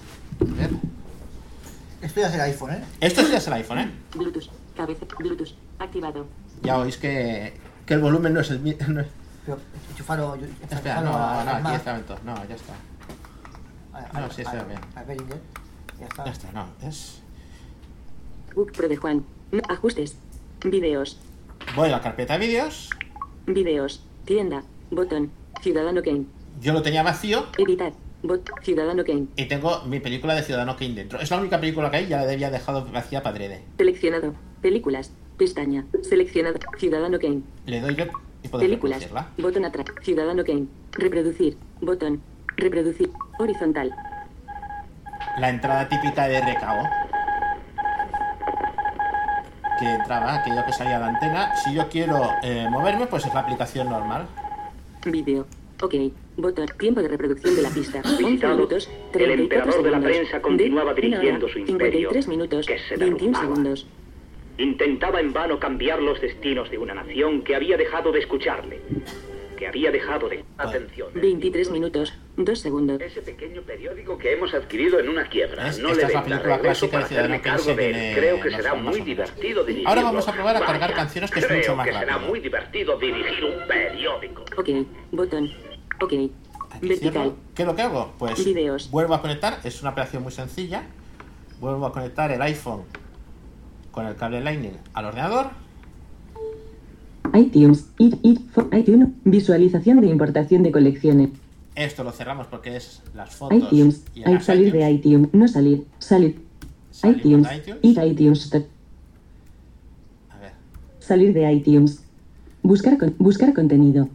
Speaker 1: A ver.
Speaker 5: Esto ya es el iPhone, ¿eh?
Speaker 1: Esto sí es el iPhone, ¿eh?
Speaker 2: Bluetooth. Cabeza. Bluetooth. Activado.
Speaker 1: Ya oís que, que el volumen no es el mismo. <laughs>
Speaker 5: Pero enchufarlo, yo-
Speaker 1: Espera, no, no, aquí está momento. No, ya está.
Speaker 5: al-
Speaker 1: no,
Speaker 5: al-
Speaker 1: sí, está bien.
Speaker 5: al Behringer. Ya está.
Speaker 1: Ya está, no. Es...
Speaker 2: Book Pro de Juan. Ajustes. Videos.
Speaker 1: Voy a la carpeta de vídeos.
Speaker 2: Videos. Tienda. Botón. Ciudadano Kane.
Speaker 1: Yo lo tenía vacío
Speaker 2: Editar. Bot. Ciudadano Kane.
Speaker 1: y tengo mi película de Ciudadano Kane dentro. Es la única película que hay, ya la había dejado vacía para adrede.
Speaker 2: Seleccionado. Películas. Pestaña. Seleccionado. Ciudadano Kane.
Speaker 1: Le doy yo y puedo
Speaker 2: Películas.
Speaker 1: reproducirla.
Speaker 2: Botón atrás. Ciudadano Kane. Reproducir. Botón. Reproducir. Horizontal.
Speaker 1: La entrada típica de RKO. Que entraba, aquello que salía a la antena. Si yo quiero eh, moverme, pues es la aplicación normal.
Speaker 2: Vídeo. Ok. Botón. Tiempo de reproducción de la pista. 11
Speaker 10: Visitado,
Speaker 2: minutos.
Speaker 10: el
Speaker 2: 34
Speaker 10: emperador de la prensa continuaba
Speaker 2: De
Speaker 10: dirigiendo
Speaker 2: hora,
Speaker 10: su imperio,
Speaker 2: 53 minutos.
Speaker 10: que se
Speaker 2: 21
Speaker 10: derrumbaba.
Speaker 2: segundos.
Speaker 10: Intentaba en vano cambiar los destinos de una nación que había dejado de escucharle, que había dejado de... Atención.
Speaker 2: 23 minutos. 2 segundos.
Speaker 10: Ese pequeño periódico que hemos adquirido en una quiebra.
Speaker 1: ¿Ves?
Speaker 10: No
Speaker 1: Esta
Speaker 10: le
Speaker 1: es la película clásica de Ciudadano se viene
Speaker 10: Creo que será muy divertido dirigirlo.
Speaker 1: Ahora vamos a probar a cargar
Speaker 10: Vaya,
Speaker 1: canciones, que es mucho más
Speaker 10: que será
Speaker 1: rápido.
Speaker 10: muy divertido dirigir un periódico.
Speaker 2: Ok. Botón. Ok.
Speaker 1: Aquí
Speaker 2: Vertical.
Speaker 1: cierro. ¿Qué es lo que hago? Pues
Speaker 2: Videos.
Speaker 1: vuelvo a conectar, es una operación muy sencilla. Vuelvo a conectar el iPhone con el cable Lightning al ordenador.
Speaker 2: iTunes. It, it, for iTunes. Visualización de importación de colecciones.
Speaker 1: Esto lo cerramos porque es las fotos
Speaker 2: iTunes.
Speaker 1: y
Speaker 2: Hay
Speaker 1: las
Speaker 2: salir de iTunes. No salir. Salir.
Speaker 1: Salimos
Speaker 2: iTunes.
Speaker 1: de iTunes.
Speaker 2: Ir a iTunes.
Speaker 1: A ver,
Speaker 2: Salir de iTunes. Buscar, con- buscar contenido.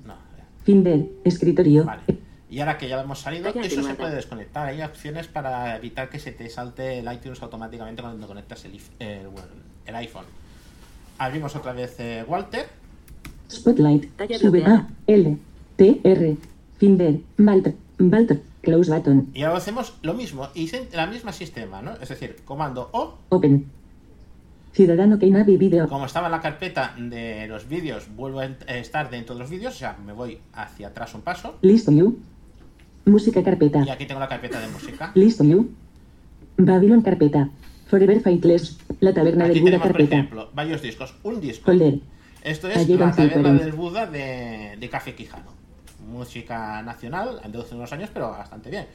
Speaker 1: Ver.
Speaker 2: Finder. Escritorio.
Speaker 1: Vale. Y ahora que ya hemos salido, eso se puede desconectar. Hay opciones para evitar que se te salte el iTunes automáticamente cuando conectas el, el, el iPhone. Abrimos otra vez eh, Walter.
Speaker 2: Spotlight.
Speaker 4: Talla
Speaker 2: Sube
Speaker 4: bloqueada.
Speaker 2: A. L. T. R. Finder. Balt. Balt. Close button.
Speaker 1: Y ahora hacemos lo mismo, y en la misma sistema, ¿no? Es decir, comando O,
Speaker 2: Open. Ciudadano Keinavi Video.
Speaker 1: como estaba en la carpeta de los vídeos, vuelvo a estar dentro de los vídeos, o sea, me voy hacia atrás un paso,
Speaker 2: List view. Música carpeta.
Speaker 1: Y aquí tengo la carpeta de música.
Speaker 2: Listo you. Babylon carpeta. Forever Fightless. La taberna
Speaker 1: Aquí
Speaker 2: del Buda
Speaker 1: tenemos, por
Speaker 2: carpeta.
Speaker 1: ejemplo, varios discos. Un disco. Esto es
Speaker 2: Ayer
Speaker 1: la taberna del Buda de, de Café Quijano. Música nacional, de hace unos años, pero bastante bien.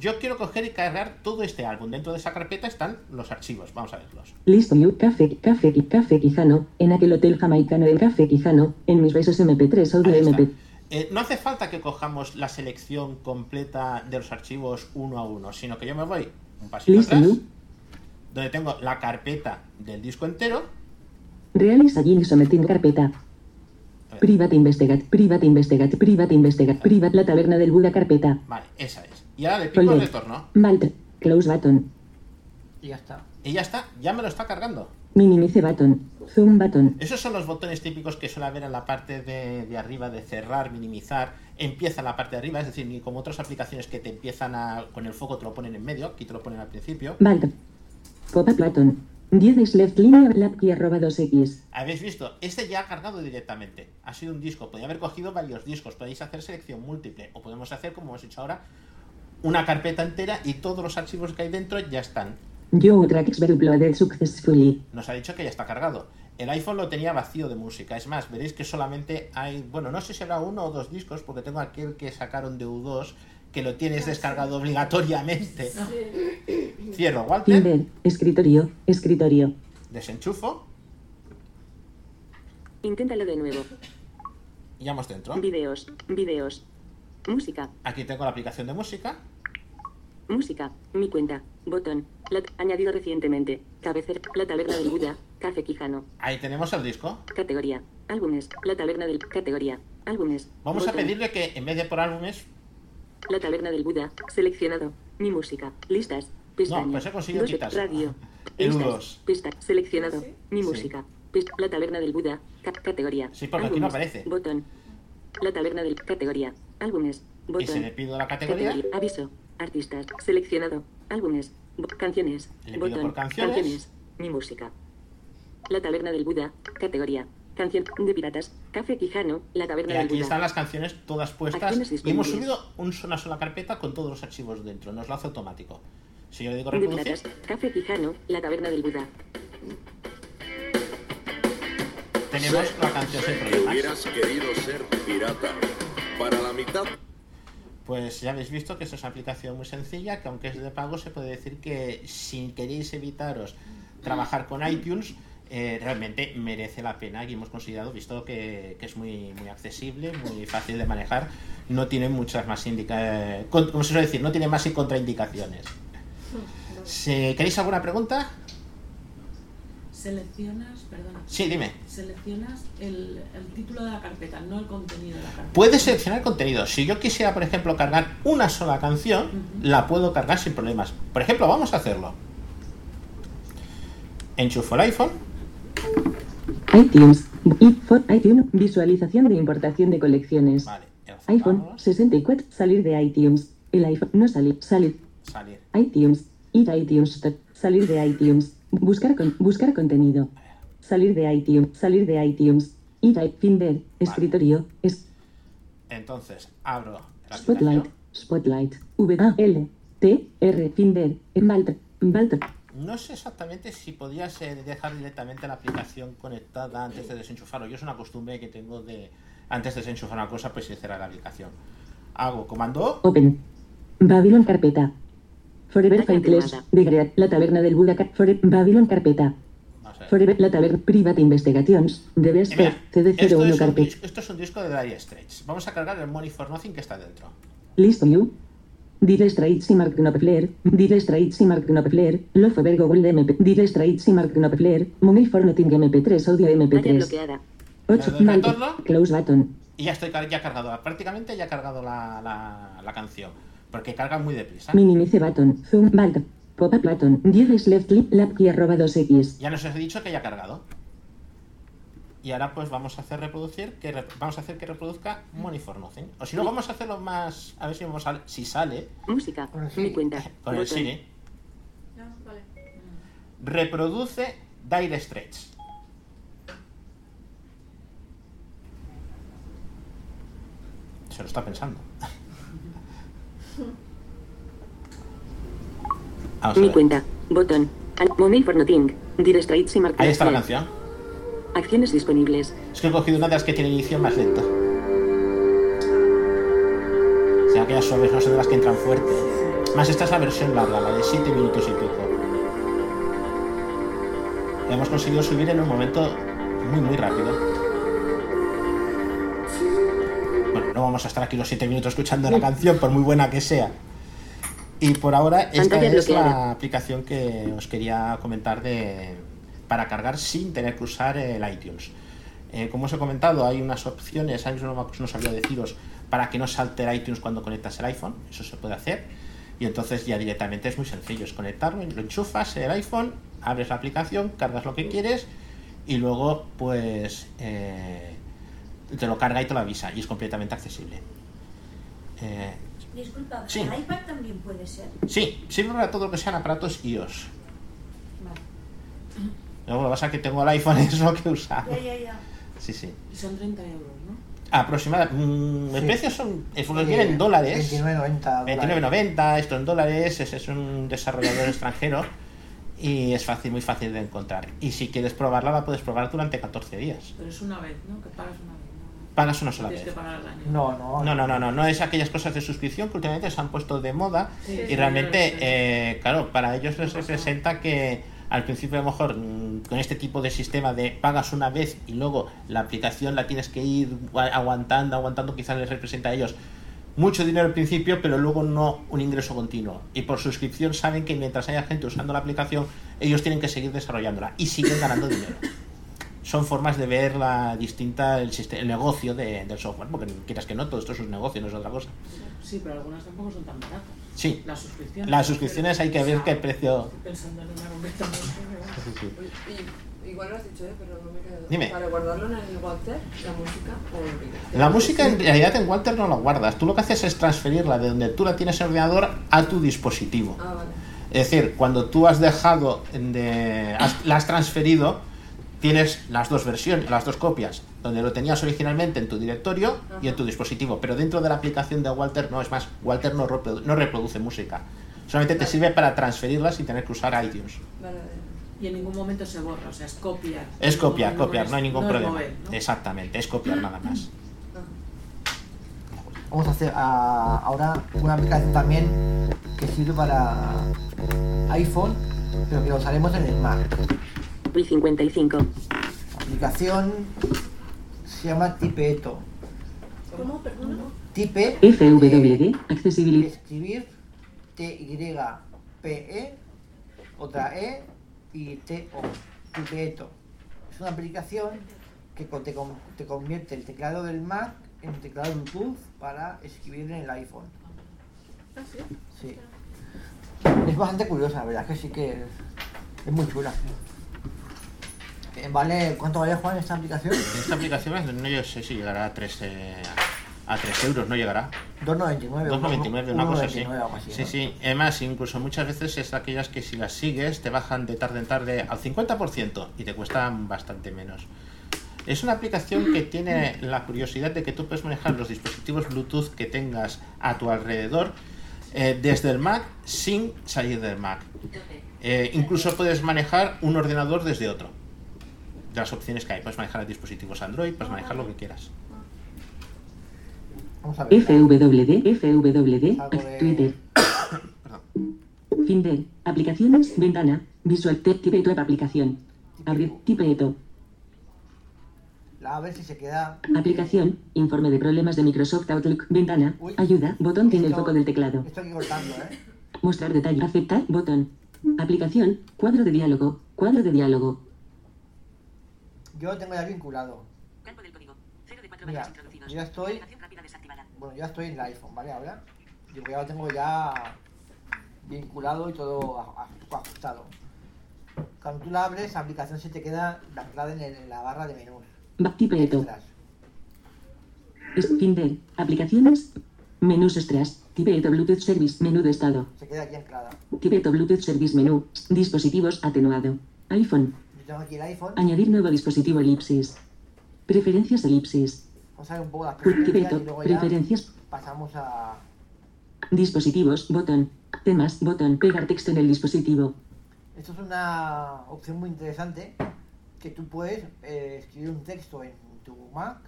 Speaker 1: Yo quiero coger y cargar todo este álbum. Dentro de esa carpeta están los archivos. Vamos a verlos.
Speaker 2: Listo you. Café, café, café Quijano. En aquel hotel jamaicano en Café Quijano. En mis besos MP3 audio
Speaker 1: Ahí está.
Speaker 2: MP.
Speaker 1: Eh, no hace falta que cojamos la selección completa de los archivos uno a uno, sino que yo me voy un pasito
Speaker 2: Listo
Speaker 1: atrás,
Speaker 2: you.
Speaker 1: donde tengo la carpeta del disco entero.
Speaker 2: Realiza allí someting carpeta. Private Investigate, Private Investigate, Private Investigate, Private La taberna del Buda carpeta.
Speaker 1: Vale, esa es. Y ahora le pico el
Speaker 2: Folder.
Speaker 1: retorno.
Speaker 2: Malt. Close button.
Speaker 5: Y ya está.
Speaker 1: Y ya está, ya me lo está cargando.
Speaker 2: Minimize button. Zoom button.
Speaker 1: Esos son los botones típicos que suele haber en la parte de, de arriba de cerrar, minimizar. Empieza en la parte de arriba, es decir, ni como otras aplicaciones que te empiezan a. con el foco te lo ponen en medio, aquí te lo ponen al principio.
Speaker 2: Malt. Pop-up button. 10 is left línea lab key arroba 2x.
Speaker 1: Habéis visto, este ya ha cargado directamente. Ha sido un disco, podía haber cogido varios discos. Podéis hacer selección múltiple, o podemos hacer, como hemos hecho ahora, una carpeta entera y todos los archivos que hay dentro ya están. Nos ha dicho que ya está cargado. El iPhone lo tenía vacío de música. Es más, veréis que solamente hay. Bueno, no sé si habrá uno o dos discos, porque tengo aquel que sacaron de U2 que lo tienes descargado obligatoriamente. <laughs> Cierro Walter,
Speaker 2: Tinder. Escritorio. Escritorio.
Speaker 1: desenchufo
Speaker 11: Inténtalo de nuevo.
Speaker 1: y vamos dentro.
Speaker 11: Videos, videos. Música,
Speaker 1: Aquí tengo la aplicación de música.
Speaker 11: Música. Mi cuenta. Botón. Lat- añadido recientemente. Cabecera. La taberna del Buda. Café Quijano.
Speaker 1: Ahí tenemos el disco.
Speaker 11: Categoría. Álbumes. La taberna del. Categoría. Álbumes.
Speaker 1: Vamos a
Speaker 11: Botón.
Speaker 1: pedirle que en vez de por álbumes,
Speaker 11: La taberna del Buda. Seleccionado. Mi música. Listas. Pestaña.
Speaker 1: No, pues he conseguido quitárselo.
Speaker 11: Radio. <laughs>
Speaker 1: El
Speaker 11: Listas.
Speaker 1: U2.
Speaker 11: Pista. Seleccionado. Mi
Speaker 1: Sí.
Speaker 11: música. Pist- La taberna del Buda. Ca- categoría.
Speaker 1: Sí, porque aquí no
Speaker 11: Álbumes.
Speaker 1: aparece.
Speaker 11: Botón. La taberna del. Categoría. Álbumes. Botón.
Speaker 1: y se le pido la categoría.
Speaker 11: Aviso. Artistas. Seleccionado. Álbumes. Bo- canciones.
Speaker 1: Le pido
Speaker 11: Botón.
Speaker 1: por canciones.
Speaker 11: Mi música. La taberna del Buda. Categoría. Canción de piratas. Café Quijano. La
Speaker 1: Y
Speaker 11: taberna del
Speaker 1: aquí
Speaker 11: Buda.
Speaker 1: están las canciones todas puestas. Y hemos subido un- una sola carpeta con todos los archivos dentro. Nos lo hace automático. Si yo le digo
Speaker 11: De
Speaker 1: reproducir,
Speaker 11: piratas. Café Quijano. La taberna del Buda.
Speaker 1: tenemos la canción sin
Speaker 12: que
Speaker 1: problemas.
Speaker 12: hubieras querido ser pirata. Para la mitad
Speaker 1: Pues ya habéis visto que es una aplicación muy sencilla, que aunque es de pago, se puede decir que si queréis evitaros trabajar con iTunes, eh, realmente merece la pena y hemos considerado, visto que, que es muy, muy accesible, muy fácil de manejar, no tiene muchas más indicaciones, como se suele decir, no tiene más contraindicaciones. Si ¿Queréis alguna pregunta?
Speaker 8: Seleccionas, perdona.
Speaker 1: Sí, dime.
Speaker 8: Seleccionas el, el título de la carpeta, no el contenido de la carpeta.
Speaker 1: Puedes seleccionar contenido. Si yo quisiera, por ejemplo, cargar una sola canción, la puedo cargar sin problemas. Por ejemplo, vamos a hacerlo. Enchufo el iPhone.
Speaker 2: iTunes. ITunes. Visualización de importación de colecciones. iPhone 64. Salir de iTunes. El iPhone. No salir. Salir.
Speaker 1: Salir.
Speaker 2: iTunes. Ir a iTunes. Salir de iTunes. Buscar, con, buscar contenido. Salir de iTunes. Salir de iTunes. Ir a Finder. Escritorio. Es,
Speaker 1: Entonces, abro la
Speaker 2: Spotlight. Spotlight. V A L T R Finder.
Speaker 1: No sé exactamente si podías eh, dejar directamente la aplicación conectada antes de desenchufarlo. Yo es una costumbre que tengo de, antes de desenchufar una cosa, pues cerrar la aplicación. Hago comando.
Speaker 2: Open. Babylon carpeta. Forever
Speaker 11: privada.
Speaker 2: De Great. La taberna del Buda. Car- Fore- Babylon carpeta. Forever La taberna. Private Investigations. De Best
Speaker 1: Eh, mira,
Speaker 2: of
Speaker 1: esto,
Speaker 2: CD01
Speaker 1: es un
Speaker 2: carpeta.
Speaker 1: dis- esto es un disco de Dire Straits. Vamos a cargar el Money for Nothing que está dentro.
Speaker 2: Listo you. Dire Straits y Mark Knopfler. Dire Straits y Mark Knopfler. Love over Google MP. Dire Straits y Mark Knopfler. Money for Nothing MP3. Audio
Speaker 11: Área
Speaker 2: MP3.
Speaker 11: bloqueada.
Speaker 2: 8.
Speaker 1: Le doy
Speaker 2: Malte.
Speaker 1: retorno.
Speaker 2: Close button.
Speaker 1: Y ya estoy ya cargado. Prácticamente ya he cargado la, la, la canción. Porque carga muy deprisa.
Speaker 2: Minimice button. Zoom. Balt. Pop-up button. 10 is left. Lab key arroba 2x.
Speaker 1: Ya nos he dicho que ya ha cargado. Y ahora pues vamos a hacer reproducir, que re- vamos a hacer que reproduzca Money for Nothing. O si no, vamos a hacerlo más, a ver si, vamos a- si sale
Speaker 11: Música. Mi cuenta.
Speaker 1: con el
Speaker 8: vale.
Speaker 1: Reproduce Dire Straits. Se lo está pensando. Vamos
Speaker 11: Mi cuenta. Botón. Money for nothing. Dire Straits y marcar.
Speaker 1: Ahí está la canción.
Speaker 11: Acciones disponibles.
Speaker 1: Es que he cogido una de las que tiene inicio más lento. O sea, aquellas suaves no son de las que entran fuerte. Más esta es la versión larga, la de 7 minutos y pico. Hemos conseguido subir en un momento muy, muy rápido. Vamos a estar aquí los 7 minutos escuchando la canción, por muy buena que sea. Y por ahora, esta es la aplicación que os quería comentar de, para cargar sin tener que usar el iTunes. Eh, como os he comentado, hay unas opciones, mismo no, no sabría deciros, para que no salte el iTunes cuando conectas el iPhone, eso se puede hacer. Y entonces ya directamente es muy sencillo, es conectarlo, lo enchufas el iPhone, abres la aplicación, cargas lo que quieres y luego pues eh, te lo carga y te lo avisa y es completamente accesible. Eh,
Speaker 13: Disculpa,
Speaker 1: Sí.
Speaker 13: ¿el iPad también puede ser?
Speaker 1: Sí, sirve para todo lo que sean aparatos iOS. Luego lo que pasa es que tengo el iPhone, <laughs> es lo que usa.
Speaker 13: Ya, ya, ya.
Speaker 1: Sí, sí.
Speaker 8: Y son 30 euros, ¿no?
Speaker 1: Aproximadamente. mm, el
Speaker 5: Sí.
Speaker 1: precio son. Es
Speaker 5: Sí,
Speaker 1: viene en dólares.
Speaker 5: 29,90
Speaker 1: 29,90, esto en dólares. Ese es un desarrollador <laughs> extranjero. Y es fácil, muy fácil de encontrar. Y si quieres probarla, la puedes probar durante 14 días.
Speaker 8: Pero es una vez, ¿no? Que pagas una vez.
Speaker 1: Pagas una sola vez.
Speaker 5: No, no.
Speaker 1: No, no, no, no, no es aquellas cosas de suscripción que últimamente se han puesto de moda
Speaker 8: Sí,
Speaker 1: y
Speaker 8: sí,
Speaker 1: realmente,
Speaker 8: sí.
Speaker 1: eh, claro, para ellos les representa que al principio a lo mejor mm, con este tipo de sistema de pagas una vez y luego la aplicación la tienes que ir gua- aguantando, aguantando, quizás les representa a ellos mucho dinero al principio, pero luego no un ingreso continuo. Y por suscripción saben que mientras haya gente usando la aplicación, ellos tienen que seguir desarrollándola y siguen ganando dinero. Son formas de ver la distinta el, siste- el negocio de- del software, porque quieras que no, todo esto es un negocio, no es otra cosa.
Speaker 8: Sí, pero algunas tampoco son tan baratas.
Speaker 1: Sí.
Speaker 8: Las suscripciones.
Speaker 1: Las suscripciones hay que ver qué precio.
Speaker 8: Estoy pensando en una
Speaker 14: igual lo has dicho, ¿eh? pero no me queda.
Speaker 1: Dime.
Speaker 14: Para guardarlo en el Walter, la música o el
Speaker 1: La música en realidad en Walter no la guardas, tú lo que haces es transferirla de donde tú la tienes en el ordenador a tu dispositivo.
Speaker 14: Ah, vale.
Speaker 1: Es decir, cuando tú has dejado de. has- la has transferido, tienes las dos versiones, las dos copias, donde lo tenías originalmente en tu directorio y en tu dispositivo. Pero dentro de la aplicación de Walter no es más, Walter no, reprodu- no reproduce música. Solamente te sirve para transferirla sin tener que usar iTunes.
Speaker 14: Vale, vale.
Speaker 8: Y en ningún momento se borra, o sea, es copiar.
Speaker 1: Es copiar,
Speaker 8: No- no
Speaker 1: copiar,
Speaker 8: es-
Speaker 1: no hay ningún
Speaker 8: no es
Speaker 1: problema.
Speaker 8: mover, ¿no?
Speaker 1: Exactamente, es copiar nada más.
Speaker 5: Vamos a hacer ah, ahora una aplicación también que sirve para iPhone, pero que lo usaremos en el Mac.
Speaker 11: Wii 55.
Speaker 5: La aplicación se llama Tipeto.
Speaker 13: ¿Cómo? Perdona.
Speaker 5: Tipe
Speaker 2: FWD, accesibilidad.
Speaker 5: escribir T-Y-P-E, otra E y T-O. Tipeto. Es una aplicación que te convierte el teclado del Mac en un teclado Bluetooth para escribir en el iPhone.
Speaker 14: Ah, sí.
Speaker 5: Sí. Es bastante curiosa, la verdad que sí que es, es muy chula. Eh, Vale, ¿cuánto vale Juan esta aplicación?
Speaker 1: Esta aplicación no yo sé si llegará a 3, eh, a 3 euros, no llegará.
Speaker 5: 2,99.
Speaker 1: 2,99, una cosa así.
Speaker 5: 1,99, algo así,
Speaker 1: Sí,
Speaker 5: ¿no?
Speaker 1: sí. Además, incluso muchas veces es aquellas que si las sigues te bajan de tarde en tarde al 50% y te cuestan bastante menos. Es una aplicación que tiene la curiosidad de que tú puedes manejar los dispositivos Bluetooth que tengas a tu alrededor eh, desde el Mac sin salir del Mac. Eh, incluso puedes manejar un ordenador desde otro. De las opciones que hay. Puedes manejar dispositivos Android, puedes manejar lo que quieras.
Speaker 5: Vamos a ver.
Speaker 2: FWD, FWD, Twitter. <coughs> Finder, aplicaciones, ventana, Visual Tech Tipeto aplicación. Abrir Tipeto.
Speaker 5: La, a ver si se queda.
Speaker 2: Aplicación, informe de problemas de Microsoft Outlook, ventana,
Speaker 5: Uy.
Speaker 2: ayuda, botón en el foco del teclado.
Speaker 5: Esto hay que cortando, ¿eh?
Speaker 2: Mostrar detalle, aceptar, botón. Aplicación, cuadro de diálogo, cuadro de diálogo.
Speaker 5: Yo lo tengo ya vinculado.
Speaker 11: Campo del código. 0 de 4
Speaker 5: Mira,
Speaker 11: valores introducidos.
Speaker 5: yo ya estoy.
Speaker 11: Navegación rápida desactivada.
Speaker 5: Bueno, ya estoy en el iPhone, ¿vale? Ahora. Digo, ya lo tengo ya vinculado y todo ajustado. Cuando tú la abres, la aplicación se te queda anclada en, en la barra de menús.
Speaker 2: Back Tipeto. Finder, aplicaciones, menús extras, Tipeto Bluetooth Service, menú de estado.
Speaker 5: Se queda aquí anclada.
Speaker 2: Tipeto Bluetooth Service menú, dispositivos atenuado. iPhone,
Speaker 5: Yo tengo aquí el iPhone.
Speaker 2: añadir nuevo dispositivo elipsis. Preferencias elipsis.
Speaker 5: Vamos a ver un poco las preferencias y luego ya
Speaker 2: preferencias,
Speaker 5: pasamos a.
Speaker 2: Dispositivos, botón. Temas, botón. Pegar texto en el dispositivo.
Speaker 5: Esto es una opción muy interesante que tú puedes eh, escribir un texto en tu Mac,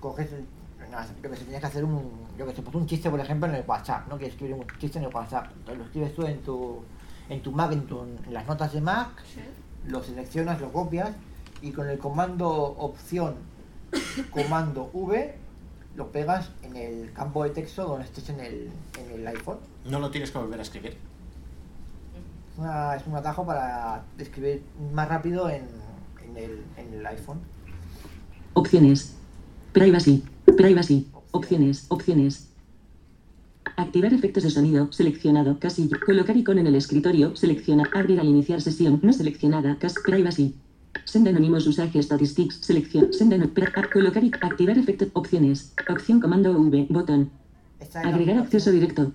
Speaker 5: coges, yo que sé, tienes que hacer un, yo que sé, pues un chiste por ejemplo en el WhatsApp, ¿no? Que escribir un chiste en el WhatsApp, entonces lo escribes tú en tu, en tu Mac, en, tu- en las notas de Mac, lo seleccionas, lo copias y con el comando opción, comando V, lo pegas en el campo de texto donde estés en el, en el iPhone.
Speaker 1: No lo tienes que volver a escribir.
Speaker 5: Es, una- es un atajo para escribir más rápido en, en el, en el iPhone.
Speaker 2: Opciones. Privacy. Privacy. Opciones. Opciones. Activar efectos de sonido. Seleccionado. Casillo. Colocar icono en el escritorio. Selecciona. Abrir al iniciar sesión. No seleccionada. Cas. Privacy. Send Anonymous Usage Statistics. Selección. Send Ano- pra- a- Colocar y activar efectos. Opciones. Opción comando V. Botón. Agregar acceso directo.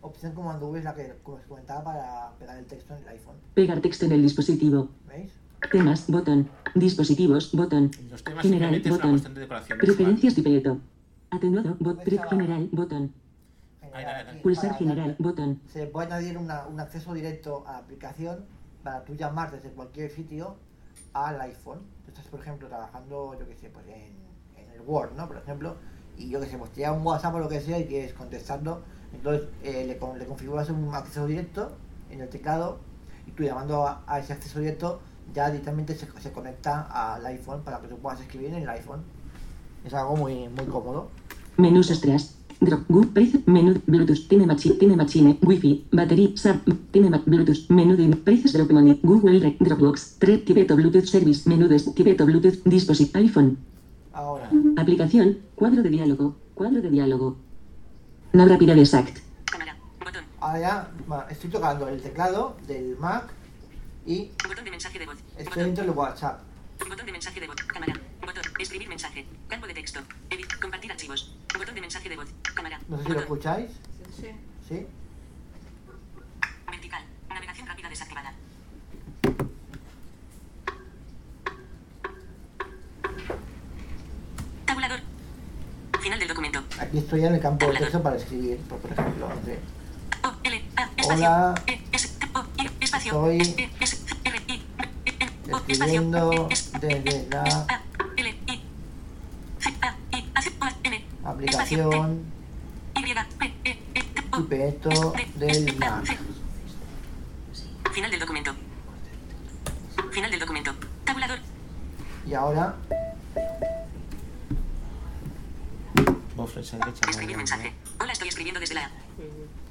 Speaker 5: opción comando V es la que os comentaba para pegar el texto en el iPhone.
Speaker 2: Pegar texto en el dispositivo.
Speaker 5: ¿Veis?
Speaker 2: Temas. Botón. Dispositivos. Botón.
Speaker 1: Los temas
Speaker 2: General. Botón. Preferencias tipeo. Atenuado. Bot. Pre- General. Botón. Pulsar general. Botón.
Speaker 5: Se puede añadir una- un acceso directo a la aplicación para tú llamar desde cualquier sitio al iPhone. Tú estás, por ejemplo, trabajando, yo qué sé, pues en, en el Word, ¿no? Por ejemplo, y yo que sé, pues te un WhatsApp o lo que sea y quieres contestarlo, entonces eh, le, le configuras un acceso directo en el teclado y tú llamando a, a ese acceso directo ya directamente se, se conecta al iPhone para que tú puedas escribir en el iPhone. Es algo muy, muy cómodo.
Speaker 2: Menús extras. Drop. Google Price. Menú. Bluetooth. Time Machine. Time Machine. Wi-Fi. Batería. SAP. Time Bluetooth. Menú de Precios Drop Money. Google Rec. Dropbox. 3. Tibeto Bluetooth Service. Menú de Tibeto Bluetooth. Dispositivo. iPhone.
Speaker 5: Ahora,
Speaker 2: Aplicación. Cuadro de diálogo. Cuadro de diálogo. No rápida de SACT.
Speaker 5: ahora ya estoy tocando el teclado del Mac y
Speaker 11: Botón de mensaje de voz.
Speaker 5: estoy dentro del WhatsApp.
Speaker 11: Botón de mensaje de voz. Cámara. Botón. Escribir mensaje. Campo de texto. Compartir archivos. Botón de mensaje de voz. Cámara.
Speaker 5: No sé si lo escucháis.
Speaker 14: Sí.
Speaker 5: ¿Sí?
Speaker 11: Vertical. Navegación rápida desactivada. Tabulador. Final del documento.
Speaker 5: Aquí estoy en el campo de texto para escribir, por, por ejemplo. no sé.
Speaker 11: O, L, A, espacio.
Speaker 5: Hola,
Speaker 11: E, S, T, O, I, espacio.
Speaker 5: Estoy
Speaker 11: S, E, S, R, I, E, N, O, espacio.
Speaker 5: escribiendo desde la
Speaker 11: A, L, I, C, A, I, A, C, O, N,
Speaker 5: aplicación
Speaker 11: Y, P, T, O,
Speaker 5: Tipeto del Mac.
Speaker 11: Final del documento. Final del documento. Tabulador.
Speaker 5: Y ahora.
Speaker 11: Escribir mensaje. Hola, estoy escribiendo desde la.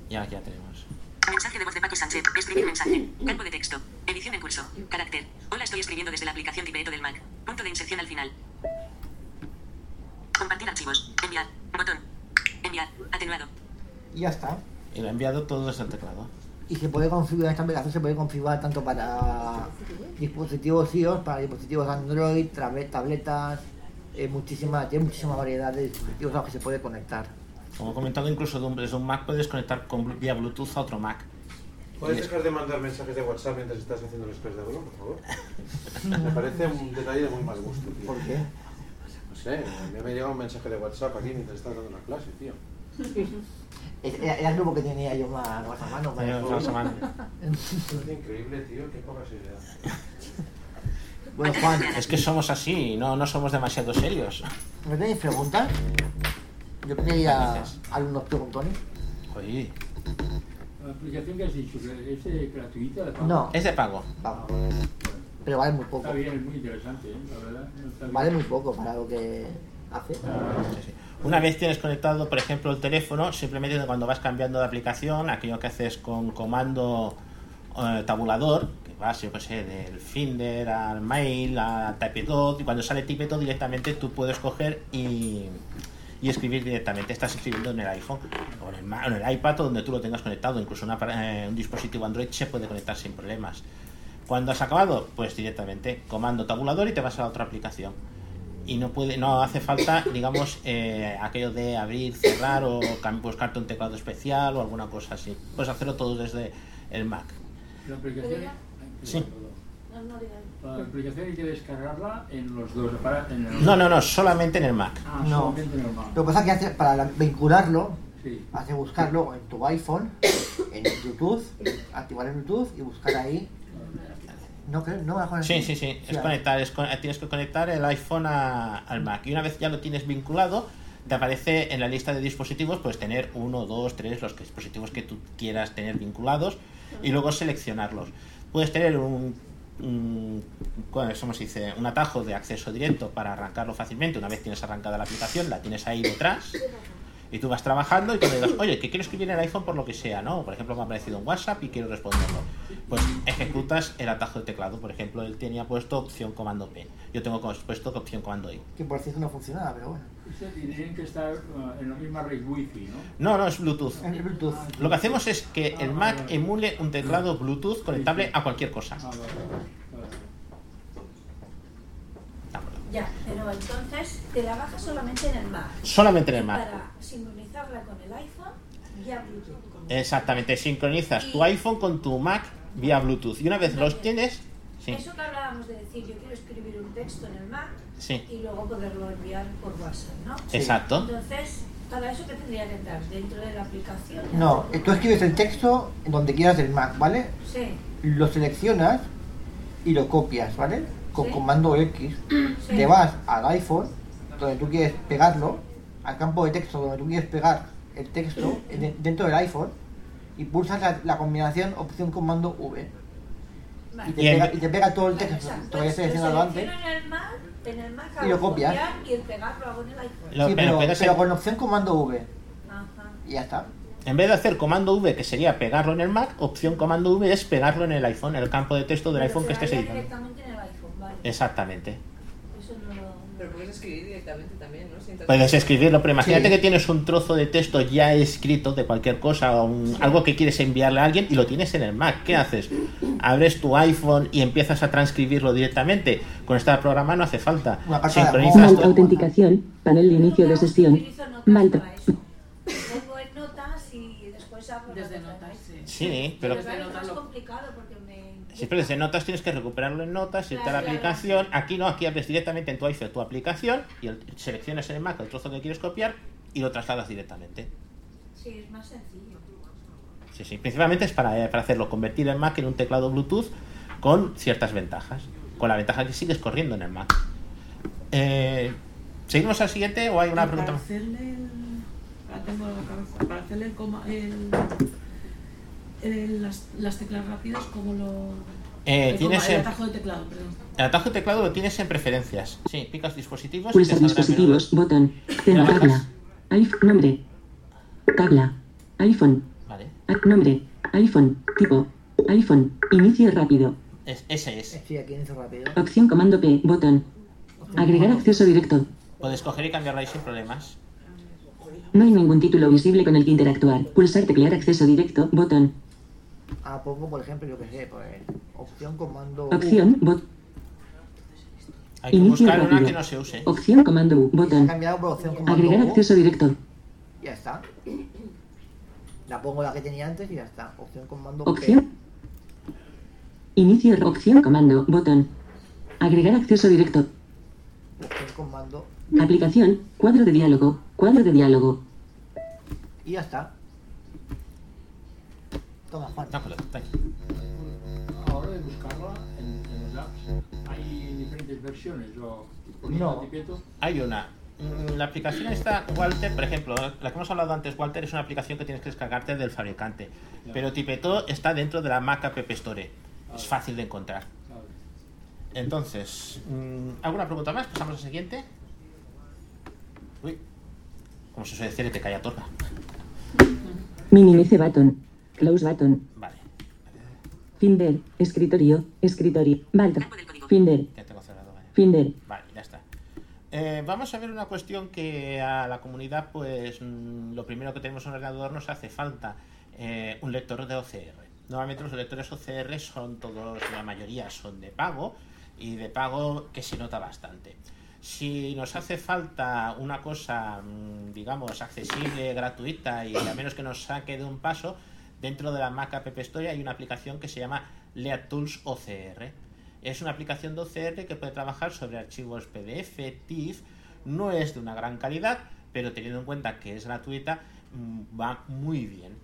Speaker 1: Ya, ya tenemos.
Speaker 11: Mensaje de voz de Paco Sánchez. Escribir mensaje. Campo de texto. Edición en curso. Carácter. Hola, estoy escribiendo desde la aplicación Tipeto del Mac. Punto de inserción al final. Enviar. Botón. Enviar. Atenuado.
Speaker 5: y ya está.
Speaker 1: Y lo he enviado todo desde el teclado.
Speaker 5: Y se puede configurar, esta aplicación se puede configurar tanto para dispositivos iOS, para dispositivos Android, tabletas, eh, muchísima, tiene muchísima variedad de dispositivos a los que se puede conectar.
Speaker 1: Como he comentado, incluso de un- desde un Mac puedes conectar con, vía Bluetooth a otro Mac.
Speaker 9: ¿Puedes dejar de mandar mensajes de WhatsApp mientras estás haciendo el express de vuelo, por favor? <laughs> Me parece un detalle de muy mal gusto, tío.
Speaker 5: ¿Por qué?
Speaker 9: Sé, a mí me llega un mensaje de WhatsApp aquí mientras estás dando una clase, tío.
Speaker 5: Era, era el grupo que tenía yo más, más a mano. el
Speaker 1: más a mano.
Speaker 9: Es increíble, tío, qué poca seriedad.
Speaker 5: Bueno, Juan,
Speaker 1: Es que somos así, no, no somos demasiado serios.
Speaker 5: ¿no tenéis preguntas? Yo tenía alumnos preguntones.
Speaker 1: Oye,
Speaker 6: La aplicación que has dicho, ¿es eh, gratuita? pago?
Speaker 5: No.
Speaker 1: es de pago.
Speaker 5: Vamos. Pero vale muy poco.
Speaker 6: Está bien, es muy interesante, ¿eh? la verdad. no.
Speaker 5: Vale muy poco para lo que hace.
Speaker 1: Sí, sí. Una vez tienes conectado, por ejemplo, el teléfono, simplemente cuando vas cambiando de aplicación, aquello que haces con comando eh, tabulador, que vas, yo qué sé, del Finder al Mail, a Typedot, y cuando sale Typedot directamente tú puedes coger y, y escribir directamente. Estás escribiendo en el iPhone o en el, en el iPad o donde tú lo tengas conectado. Incluso una eh, un dispositivo Android se puede conectar sin problemas. Cuando has acabado, pues directamente comando tabulador y te vas a la otra aplicación y no puede no hace falta <coughs> digamos eh, aquello de abrir cerrar o buscarte un teclado especial o alguna cosa así puedes hacerlo todo desde el Mac
Speaker 6: La aplicación,
Speaker 1: Sí.
Speaker 6: la aplicación hay que descargarla en los dos aparatos.
Speaker 1: No no no solamente en el Mac
Speaker 6: Ah,
Speaker 5: No.
Speaker 6: solamente en el Mac.
Speaker 5: Lo que pasa es que hace- para la- vincularlo, Has de buscarlo en tu iPhone, en Bluetooth, activar el Bluetooth y buscar ahí. No no vas a
Speaker 1: Sí, sí, sí, es conectar, es tienes que conectar el iPhone a- al Mac y una vez ya lo tienes vinculado, te aparece en la lista de dispositivos, puedes tener uno, dos, tres, los dispositivos que tú quieras tener vinculados y luego seleccionarlos. Puedes tener un, un, ¿cómo se dice? un atajo de acceso directo para arrancarlo fácilmente. Una vez tienes arrancada la aplicación, la tienes ahí detrás y tú vas trabajando y cuando digas, oye, que quiero escribir en el iPhone por lo que sea, ¿no? Por ejemplo, me ha aparecido un WhatsApp y quiero responderlo. Pues ejecutas el atajo de teclado. Por ejemplo, él tenía puesto opción comando P. Yo tengo puesto opción comando I.
Speaker 5: Que por cierto no funcionaba, pero bueno.
Speaker 6: Tienen que estar eh, en la misma red wifi, ¿no?
Speaker 1: No, no, es Bluetooth.
Speaker 5: Es Bluetooth.
Speaker 1: Lo que hacemos es que el Mac emule un teclado Bluetooth conectable a cualquier cosa.
Speaker 6: Ah, vale, vale.
Speaker 13: Ya, pero entonces te la bajas solamente en el Mac.
Speaker 1: Solamente en el Mac.
Speaker 13: Para sincronizarla con el iPhone, ya Bluetooth.
Speaker 1: Exactamente, sincronizas tu iPhone con tu Mac vía Bluetooth. Y una vez los tienes, sí.
Speaker 13: Eso que hablábamos de decir, yo quiero escribir un texto en el Mac
Speaker 1: Sí.
Speaker 13: y luego poderlo enviar por WhatsApp, ¿no?
Speaker 1: Sí. Exacto.
Speaker 13: Entonces, para eso que tendría que entrar dentro de la aplicación.
Speaker 5: No, tú escribes el texto en donde quieras del Mac, ¿vale?
Speaker 13: Sí.
Speaker 5: Lo seleccionas y lo copias, ¿vale? Con
Speaker 13: Sí.
Speaker 5: comando X.
Speaker 13: Sí.
Speaker 5: Te vas al iPhone, donde tú quieres pegarlo, al campo de texto donde tú quieres pegar el texto en- dentro del iPhone y pulsas la, la combinación opción comando V. Y te, pega, y te pega todo el texto habías
Speaker 13: Lo
Speaker 5: seleccionado antes.
Speaker 13: en el Mac,
Speaker 5: Y lo copias.
Speaker 13: y el pegar lo hago en el iPhone.
Speaker 1: Lo-
Speaker 5: Sí,
Speaker 1: pero
Speaker 5: con opción comando V.
Speaker 13: Ajá.
Speaker 5: Y ya está.
Speaker 1: En vez de hacer comando V, que sería pegarlo en el Mac, opción comando V es pegarlo en el iPhone, en el campo de texto del
Speaker 13: Pero
Speaker 1: iPhone que estés editando. Exactamente.
Speaker 13: Eso no lo...
Speaker 14: Pero puedes escribir directamente también, ¿no? Sin entrar-
Speaker 1: Puedes escribirlo, pero imagínate
Speaker 5: Sí.
Speaker 1: que tienes un trozo de texto ya escrito de cualquier cosa o un- algo que quieres enviarle a alguien y lo tienes en el Mac. ¿Qué haces? Abres tu iPhone y empiezas a transcribirlo directamente. Con este programa no hace falta.
Speaker 5: Una carta de
Speaker 1: Sincronizas todo.
Speaker 2: autenticación. Panel de inicio de sesión. Mal.
Speaker 13: Pongo en notas y después abro
Speaker 8: Desde
Speaker 13: la
Speaker 8: notas, sí.
Speaker 1: Sí, pero
Speaker 13: Pero es más complicado porque me...
Speaker 1: siempre desde notas tienes que recuperarlo en notas, irte a la
Speaker 13: Claro,
Speaker 1: aplicación. Aquí no, aquí abres directamente en tu iPhone tu aplicación y el- seleccionas en el Mac el trozo que quieres copiar y lo trasladas directamente.
Speaker 13: Sí, es más sencillo.
Speaker 1: Sí, sí, principalmente es para, eh, para hacerlo, convertir el Mac en un teclado Bluetooth con ciertas ventajas. Con la ventaja que sigues corriendo en el Mac. Eh, ¿Seguimos al siguiente o hay una pregunta
Speaker 8: para hacerle el... ahora tengo la cabeza. Para hacerle el, coma- el, el- las, las teclas rápidas, como lo...
Speaker 1: Eh,
Speaker 8: el,
Speaker 1: tienes
Speaker 8: el atajo de teclado, perdón.
Speaker 1: El atajo de teclado lo tienes en preferencias. Sí, picas dispositivos. y
Speaker 2: Pulsar
Speaker 1: te
Speaker 2: dispositivos. Botón. Tabla. iPhone. Nombre. Tabla. iPhone.
Speaker 1: Vale.
Speaker 2: Nombre. iPhone. Tipo. iPhone. Inicio rápido.
Speaker 1: Es, ese es.
Speaker 5: Sí, aquí inicio rápido.
Speaker 2: Opción comando P. Botón. Agregar acceso directo.
Speaker 1: Puedes coger y cambiarlo ahí sin problemas.
Speaker 2: No hay ningún título visible con el que interactuar. Pulsar teclear acceso directo. Botón.
Speaker 5: Ah, pongo por ejemplo, yo que sé, pues opción comando U.
Speaker 2: Opción. Bot.
Speaker 1: Hay que
Speaker 2: Inicio
Speaker 1: buscar una
Speaker 2: rápido.
Speaker 1: que no se use.
Speaker 2: Opción comando U.
Speaker 5: Se ha
Speaker 2: Botón.
Speaker 5: cambiado por opción comando
Speaker 2: Agregar
Speaker 5: U.
Speaker 2: acceso directo.
Speaker 5: Ya está. La pongo la que tenía antes y ya está. Opción comando P.
Speaker 2: Opción. Inicio. Opción comando. Botón. Agregar acceso directo.
Speaker 5: Opción comando
Speaker 2: Aplicación. Cuadro de diálogo. Cuadro de diálogo.
Speaker 5: y ya está. Toma, Juan.
Speaker 1: Está ahí.
Speaker 6: Ahora de buscarla en, en los apps, hay diferentes versiones. O,
Speaker 1: No.
Speaker 6: Tipeto,
Speaker 1: Hay una. Mm, La aplicación esta, Walter, por ejemplo, la que hemos hablado antes, Walter, es una aplicación que tienes que descargarte del fabricante. Pero Tipeto está dentro de la Mac App Store. Es fácil de encontrar. Entonces, mm, ¿alguna pregunta más? Pasamos al siguiente. Uy, como se suele decir, te calla torba.
Speaker 2: Minimice button. Close button.
Speaker 1: Vale.
Speaker 2: Finder. Escritorio. Escritorio. Balt. Finder.
Speaker 1: Ya tengo cerrado, vale.
Speaker 2: Finder.
Speaker 1: Vale, ya está. Eh, vamos a ver una cuestión que a la comunidad, pues mm, lo primero que tenemos en un ordenador nos hace falta eh, un lector de OCR. Normalmente los lectores OCR son todos, la mayoría son de pago y de pago que se nota bastante. Si nos hace falta una cosa, mm, digamos, accesible, gratuita y a menos que nos saque de un paso, dentro de la Mac App Store hay una aplicación que se llama Lead Tools OCR. Es una aplicación de OCR que puede trabajar sobre archivos PDF, TIFF, no es de una gran calidad, pero teniendo en cuenta que es gratuita, mm, va muy bien.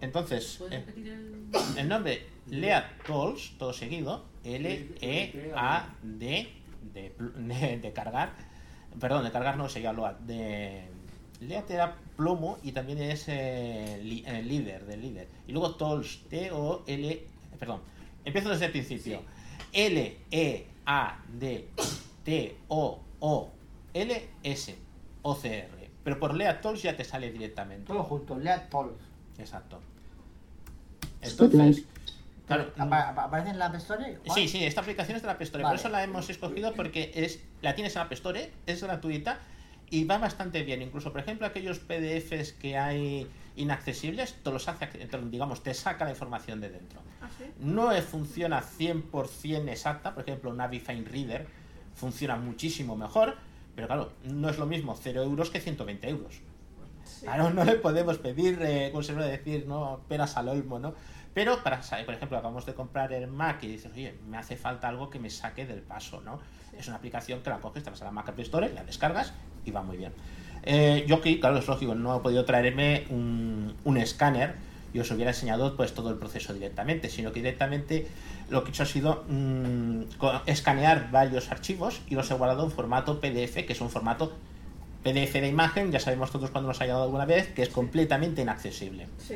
Speaker 1: Entonces,
Speaker 8: ¿Puedes
Speaker 1: eh,
Speaker 8: el...? <coughs>
Speaker 1: el nombre Lea Tools, todo seguido, L-E-A-D, de, pl- de, de cargar, perdón, de cargar no sería Load, de Lea te da plomo y también es eh, li- eh, líder, del líder. Y luego Tools, T-O-L, perdón, empiezo desde el principio. L-E-A-D-T-O-O-L-S, O-C-R. Pero por Lea Tools ya te sale directamente.
Speaker 5: Todo junto, Lea Tools.
Speaker 1: Exacto. Entonces, claro,
Speaker 5: Apa- apa- ¿Aparece en la App Store?
Speaker 1: Sí, sí, esta aplicación es de la App Store.
Speaker 5: Vale.
Speaker 1: Por eso la hemos escogido porque es la tienes en la App Store, es gratuita y va bastante bien. Incluso, por ejemplo, aquellos PDFs que hay inaccesibles, te los hace, digamos, te saca la información de dentro.
Speaker 8: ¿Ah, sí?
Speaker 1: No funciona 100% exacta, por ejemplo, Navifine Reader funciona muchísimo mejor, pero claro, no es lo mismo 0 euros que 120 euros. Claro, no le podemos pedir, eh, como se suele decir, ¿no? peras al olmo, ¿no? Pero para por ejemplo, acabamos de comprar el Mac y dices, oye, me hace falta algo que me saque del paso, ¿no? Es una aplicación que la coges, te vas a la Mac App Store, la descargas y va muy bien. Eh, yo aquí, claro, es lógico, no he podido traerme un, un escáner y os hubiera enseñado pues todo el proceso directamente, sino que directamente lo que he hecho ha sido mm, escanear varios archivos y los he guardado en formato PDF, que es un formato PDF de imagen, ya sabemos todos cuando nos ha llegado alguna vez, que es completamente inaccesible.
Speaker 8: Sí.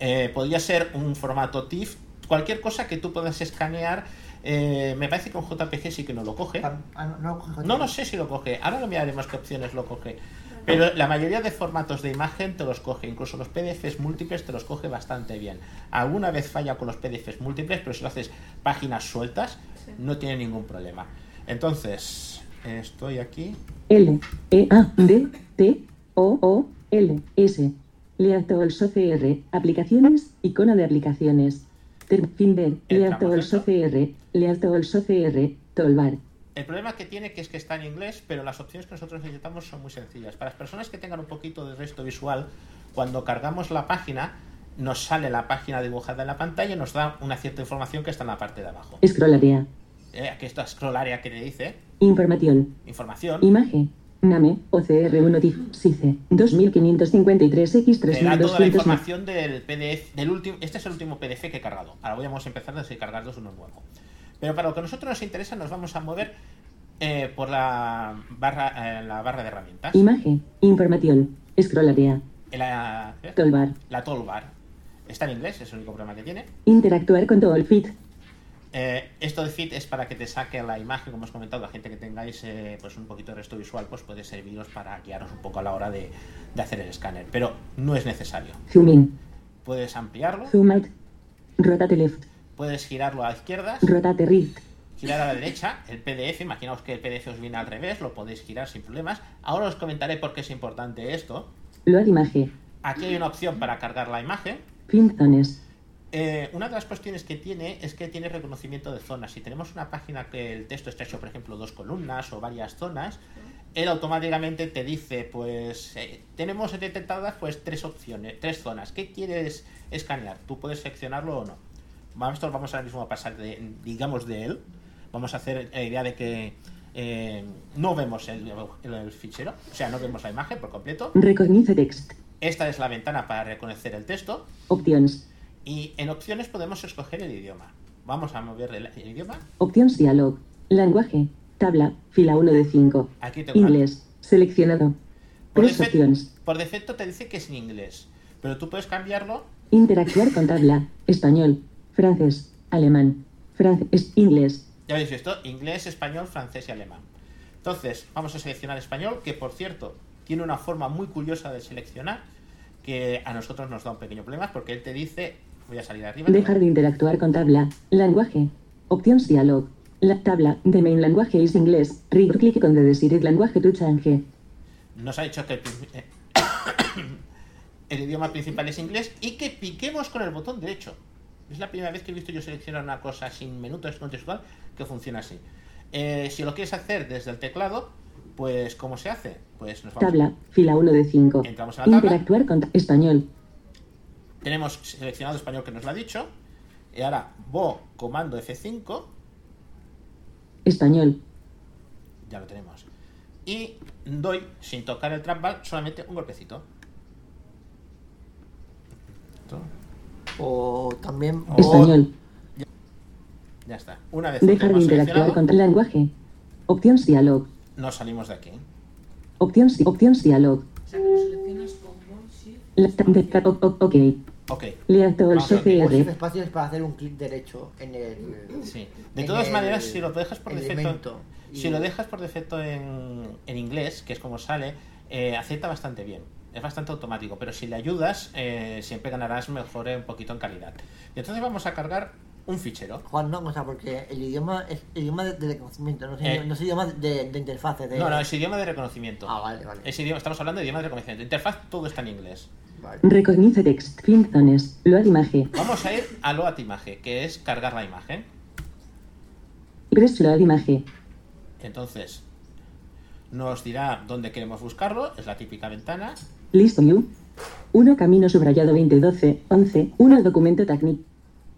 Speaker 1: Eh, podría ser un formato TIFF, cualquier cosa que tú puedas escanear. Eh, me parece que un JPG sí que no lo coge.
Speaker 5: Ah, no, no lo
Speaker 1: sé si lo coge. Ahora lo miraremos qué opciones lo coge. Pero la mayoría de formatos de imagen te los coge. Incluso los PDFs múltiples te los coge bastante bien. Alguna vez falla con los PDFs múltiples, pero si lo haces páginas sueltas,
Speaker 8: Sí.
Speaker 1: no tiene ningún problema. Entonces, estoy aquí.
Speaker 2: L E A D T O O L S Leatools OCR Aplicaciones Icono de aplicaciones Finder Leatools OCR Leatools OCR Toolbar
Speaker 1: El problema que tiene que es que está en inglés, pero las opciones que nosotros necesitamos son muy sencillas. Para las personas que tengan un poquito de resto visual, cuando cargamos la página, nos sale la página dibujada en la pantalla y nos da una cierta información que está en la parte de abajo.
Speaker 2: Scroll área
Speaker 1: Eh, aquí está scroll area que te dice
Speaker 2: Información
Speaker 1: información.
Speaker 2: Imagen Name OCR1 TIFF SICE 2553 X
Speaker 1: Te da toda la
Speaker 2: 3200
Speaker 1: información del PDF, del último, este es el último PDF que he cargado. Ahora voy a empezar a descargarlos uno nuevo. Pero para lo que a nosotros nos interesa, nos vamos a mover eh, por la barra, eh, la barra de herramientas.
Speaker 2: Imagen Información Scroll área
Speaker 1: En La, ¿eh?
Speaker 2: Toolbar
Speaker 1: la toolbar. Está en inglés, es el único problema que tiene.
Speaker 2: Interactuar con Toolfit
Speaker 1: Eh, esto de fit es para que te saque la imagen, como os comentado, la gente que tengáis pues un poquito de resto visual, pues puede serviros para guiaros un poco a la hora de, de hacer el escáner. Pero no es necesario.
Speaker 2: Zoom in
Speaker 1: Puedes ampliarlo,
Speaker 2: Zoom out Rotate left
Speaker 1: puedes girarlo a izquierdas,
Speaker 2: Rotate right
Speaker 1: girar a la derecha, el PDF, imaginaos que el PDF os viene al revés, lo podéis girar sin problemas. Ahora os comentaré por qué es importante esto.
Speaker 2: Load imagen
Speaker 1: Aquí hay una opción para cargar la imagen.
Speaker 2: Print zones
Speaker 1: Eh, una de las cuestiones que tiene es que tiene reconocimiento de zonas. Si tenemos una página que el texto está hecho, por ejemplo, dos columnas o varias zonas, él automáticamente te dice, pues eh, tenemos detectadas pues tres opciones, tres zonas. ¿Qué quieres escanear? Tú puedes seleccionarlo o no. Vamos, ahora mismo a pasar, de, digamos, de él. Vamos a hacer la idea de que eh, no vemos el, el- el fichero, o sea, no vemos la imagen por completo.
Speaker 2: Recognize text
Speaker 1: Esta es la ventana para reconocer el texto.
Speaker 2: Options
Speaker 1: Y en opciones podemos escoger el idioma. Vamos a mover el, el idioma.
Speaker 2: Options dialog Lenguaje Tabla Fila 1 de 5
Speaker 1: Aquí tengo
Speaker 2: Inglés Seleccionado
Speaker 1: Por,
Speaker 2: Tres
Speaker 1: defecto-
Speaker 2: opciones
Speaker 1: por defecto te dice que es en inglés, pero tú puedes cambiarlo.
Speaker 2: Interactuar con tabla Español Francés Alemán Francés Inglés
Speaker 1: Ya habéis visto, inglés, español, francés y alemán. Entonces, vamos a seleccionar español, que por cierto, tiene una forma muy curiosa de seleccionar, que a nosotros nos da un pequeño problema, porque él te dice, voy a salir arriba.
Speaker 2: Dejar de interactuar con tabla Lenguaje Options dialog La tabla de main language is inglés Rigor click con the desired language to change
Speaker 1: Nos ha dicho que el, <coughs> el idioma principal es inglés y que piquemos con el botón derecho. Es la primera vez que he visto yo seleccionar una cosa sin menú contextual que funciona así. Eh, si lo quieres hacer desde el teclado, pues ¿cómo se hace? Pues nos vamos.
Speaker 2: Tabla Fila 1 de 5
Speaker 1: Entramos a la tabla.
Speaker 2: Interactuar con ta- Español
Speaker 1: Tenemos seleccionado español que nos lo ha dicho. Y ahora, Bo, comando F5,
Speaker 2: Español
Speaker 1: ya lo tenemos. Y doy, sin tocar el trackball, solamente un golpecito. Esto.
Speaker 5: O también.
Speaker 1: O-
Speaker 2: Español.
Speaker 1: Ya está. Una vez
Speaker 2: Dejar de interactuar con el lenguaje. Opciones dialog.
Speaker 1: nos salimos de aquí.
Speaker 2: Opciones, opciones dialog. Ok.
Speaker 1: Ok.
Speaker 2: Lea todo el
Speaker 1: Vamos a ver,
Speaker 5: Shift
Speaker 2: CR.
Speaker 5: espacio es para hacer un clic derecho en el.
Speaker 1: Sí. De todas maneras, si lo dejas por defecto, si lo dejas por defecto en, en inglés, que es como sale, eh, acepta bastante bien. Es bastante automático, pero si le ayudas, eh, siempre ganarás mejor un poquito en calidad. Y entonces vamos a cargar un fichero.
Speaker 5: Juan, no, o sea, porque el idioma es el idioma de, de reconocimiento, no es,
Speaker 1: Eh.
Speaker 5: no es idioma de, de interfaz. De...
Speaker 1: No, no, es idioma de reconocimiento.
Speaker 5: Ah, vale, vale.
Speaker 1: Es idioma, estamos hablando de idioma de reconocimiento. Interfaz, todo está en inglés.
Speaker 2: Recognize text. Fin zones. Load imagen.
Speaker 1: Vamos a ir a Load Image, que es cargar la imagen.
Speaker 2: Press load imagen.
Speaker 1: Entonces, nos dirá dónde queremos buscarlo, es la típica ventana.
Speaker 2: List view. 1 camino subrayado 2012. 11. 1 documento técnico.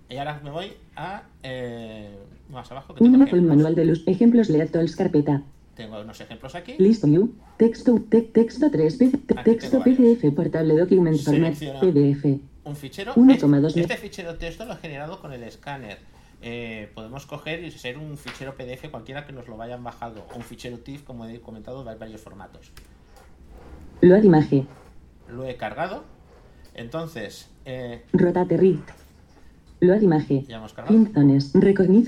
Speaker 1: Y ahora me voy a eh, más abajo, que tengo,
Speaker 2: 1 el
Speaker 1: ejemplos.
Speaker 2: manual de luz. Ejemplos lead tools carpeta.
Speaker 1: Tengo unos ejemplos aquí.
Speaker 2: List view. Texto, te- texto 3, P- texto. PDF, portable document format, PDF.
Speaker 1: Un fichero.
Speaker 2: 1,2
Speaker 1: Este, este fichero texto lo he generado con el escáner. Eh, podemos coger y ser un fichero PDF cualquiera que nos lo vayan bajado. O un fichero TIFF, como he comentado, hay varios formatos.
Speaker 2: Load imagen.
Speaker 1: Lo he cargado. Entonces, eh,
Speaker 2: Rotate rift. Load imagen.
Speaker 1: ya hemos cargado.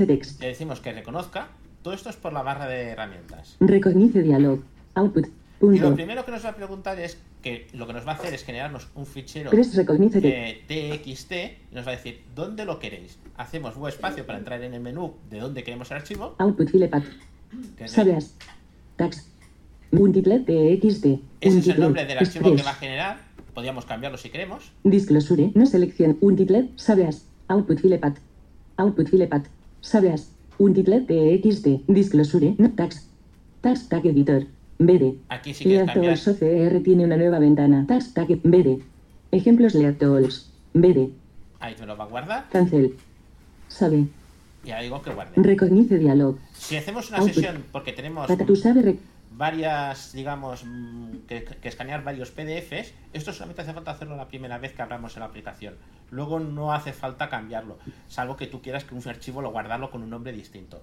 Speaker 2: Text.
Speaker 1: Le decimos que reconozca. Todo esto es por la barra de herramientas.
Speaker 2: Recognice dialog. Output.
Speaker 1: Y lo
Speaker 2: Punto.
Speaker 1: primero que nos va a preguntar es que lo que nos va a hacer es generarnos un fichero de TXT y nos va a decir dónde lo queréis. Hacemos un espacio para entrar en el menú de dónde queremos el archivo.
Speaker 2: Output file path.
Speaker 1: que
Speaker 2: Multiplet TXT.
Speaker 1: Ese es el nombre del archivo que va a generar. Podríamos cambiarlo si queremos.
Speaker 2: Disclosure. No selección. Multiplet. Sabias. Output file path. Output file path. Sabias. Multiplet TXT. Disclosure. No tax. Tax tag editor. BD.
Speaker 1: Aquí sí que.
Speaker 2: Tools OCR tiene una nueva ventana. Tax tag BD. Ejemplos Lead Tools. BD.
Speaker 1: Ahí me lo va a guardar.
Speaker 2: Cancel. Sabe.
Speaker 1: Y ahora digo que guarde.
Speaker 2: Recognice dialog.
Speaker 1: Si hacemos una
Speaker 2: Output.
Speaker 1: sesión porque tenemos
Speaker 2: Patatu sabe rec-
Speaker 1: varias, digamos, mm, que, que escanear varios PDFs, esto solamente hace falta hacerlo la primera vez que abramos la aplicación. Luego no hace falta cambiarlo, salvo que tú quieras que un archivo lo guardarlo con un nombre distinto.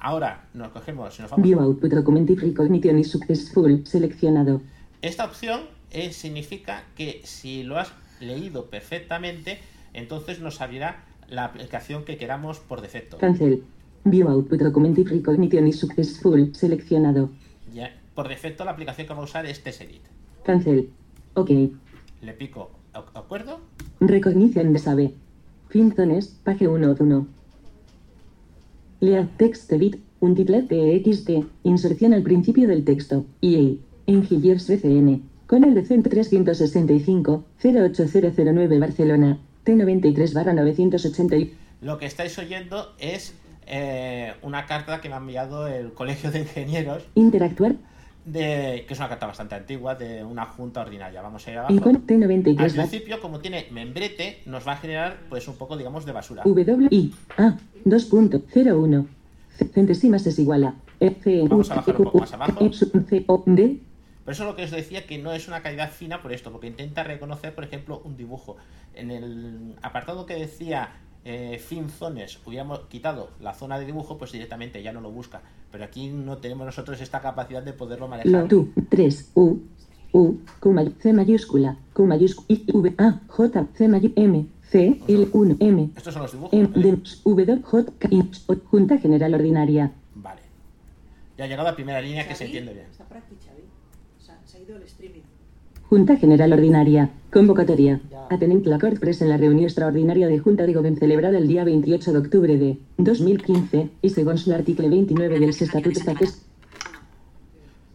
Speaker 1: Ahora nos cogemos nos vamos.
Speaker 2: View output document if recognition is successful. Seleccionado.
Speaker 1: Esta opción eh, significa que si lo has leído perfectamente, entonces nos abrirá la aplicación que queramos por defecto.
Speaker 2: Cancel. View output document if recognition is successful. Seleccionado.
Speaker 1: Por defecto la aplicación que vamos a usar es TestEdit.
Speaker 2: Cancel. Ok.
Speaker 1: Le pico ¿de acuerdo?
Speaker 2: Recognition de sabe. Fin zones. Page 1 de 1. Lead text edit. Un titlet TXT. Inserción al principio del texto. EA. Engineers BCN. Con el decent 365. 08009 Barcelona. T93 barra 980. y-
Speaker 1: Lo que estáis oyendo es eh, una carta que me ha enviado el Colegio de Ingenieros,
Speaker 2: Interactuar.
Speaker 1: De, que es una carta bastante antigua, de una junta ordinaria. Vamos a ir abajo.
Speaker 2: con T93
Speaker 1: Al principio, como tiene membrete, nos va a generar pues un poco, digamos, de basura.
Speaker 2: W I A 2.01 centésimas es igual a F
Speaker 1: Vamos a bajar un poco más abajo.
Speaker 2: D
Speaker 1: Por eso lo que os decía que no es una calidad fina por esto, porque intenta reconocer, por ejemplo, un dibujo. En el apartado que decía eh, fin zones, hubiéramos quitado la zona de dibujo, pues directamente ya no lo busca. Pero aquí no tenemos nosotros esta capacidad de poderlo
Speaker 2: lo
Speaker 1: manejar.
Speaker 2: tu 3 U U Q may- C mayúscula Q mayúscula I V A J C mayúscula M C L 1 M
Speaker 1: Estos son los dibujos.
Speaker 2: M
Speaker 1: ¿vale?
Speaker 2: D W J K I O, Junta General Ordinaria
Speaker 1: Vale. Ya ha llegado a la primera línea que se entiende bien.
Speaker 8: Está práctico, Xavi. O sea, se ha ido el streaming.
Speaker 2: Junta General Ordinaria. Convocatoria. Atenent l'acord pres en la reunió extraordinària de Junta de Govern celebrada el dia 28 d'octubre de 2015 i segons l'article 29 dels Estatuts d'aquest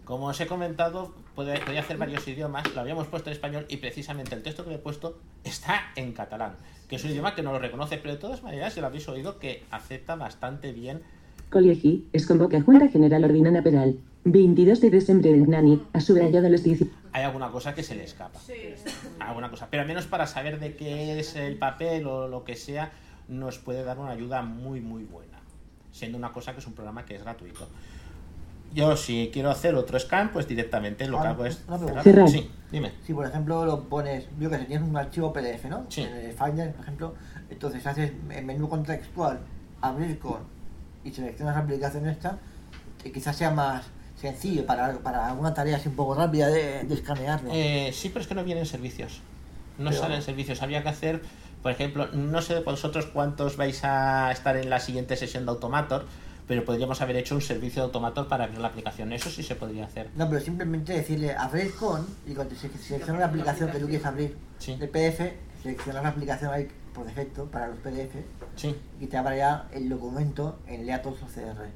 Speaker 1: Como os he comentado, puede, podía hacer varios idiomas, lo habíamos puesto en español y precisamente el texto que le he puesto está en catalán, que es un idioma que no lo reconoce, pero de todas maneras ya lo habéis oído que acepta bastante bien.
Speaker 2: col·legi es convoca Junta General Ordinària per al 22 de desembre del Nani ha subrayado los 10
Speaker 1: Hay alguna cosa que se le escapa. Alguna cosa, pero al menos para saber de qué es el papel o lo que sea, nos puede dar una ayuda muy, muy buena, siendo una cosa que es un programa que es gratuito. Yo si quiero hacer otro scan, pues directamente lo que
Speaker 5: Ah,
Speaker 1: hago es.
Speaker 2: Cerrar.
Speaker 1: Sí, dime.
Speaker 5: Si por ejemplo lo pones, yo que sé, tienes un archivo PDF, ¿no?
Speaker 1: Sí.
Speaker 5: En el Finder, por ejemplo, entonces haces en menú contextual, abrir con y seleccionas la aplicación esta, que quizás sea más sencillo para, para una tarea así un poco rápida de, de escanearlo.
Speaker 1: Eh, sí, pero es que no vienen servicios. No
Speaker 5: Pero-
Speaker 1: salen servicios. Habría que hacer, por ejemplo, no sé vosotros cuántos vais a estar en la siguiente sesión de Automator, pero podríamos haber hecho un servicio de Automator para abrir la aplicación. Eso sí se podría hacer.
Speaker 5: No, pero simplemente decirle abrir con y cuando se selecciona la aplicación que tú quieres abrir de PDF, seleccionas la aplicación ahí por defecto para los PDF y te abre ya el documento en Leatos OCR.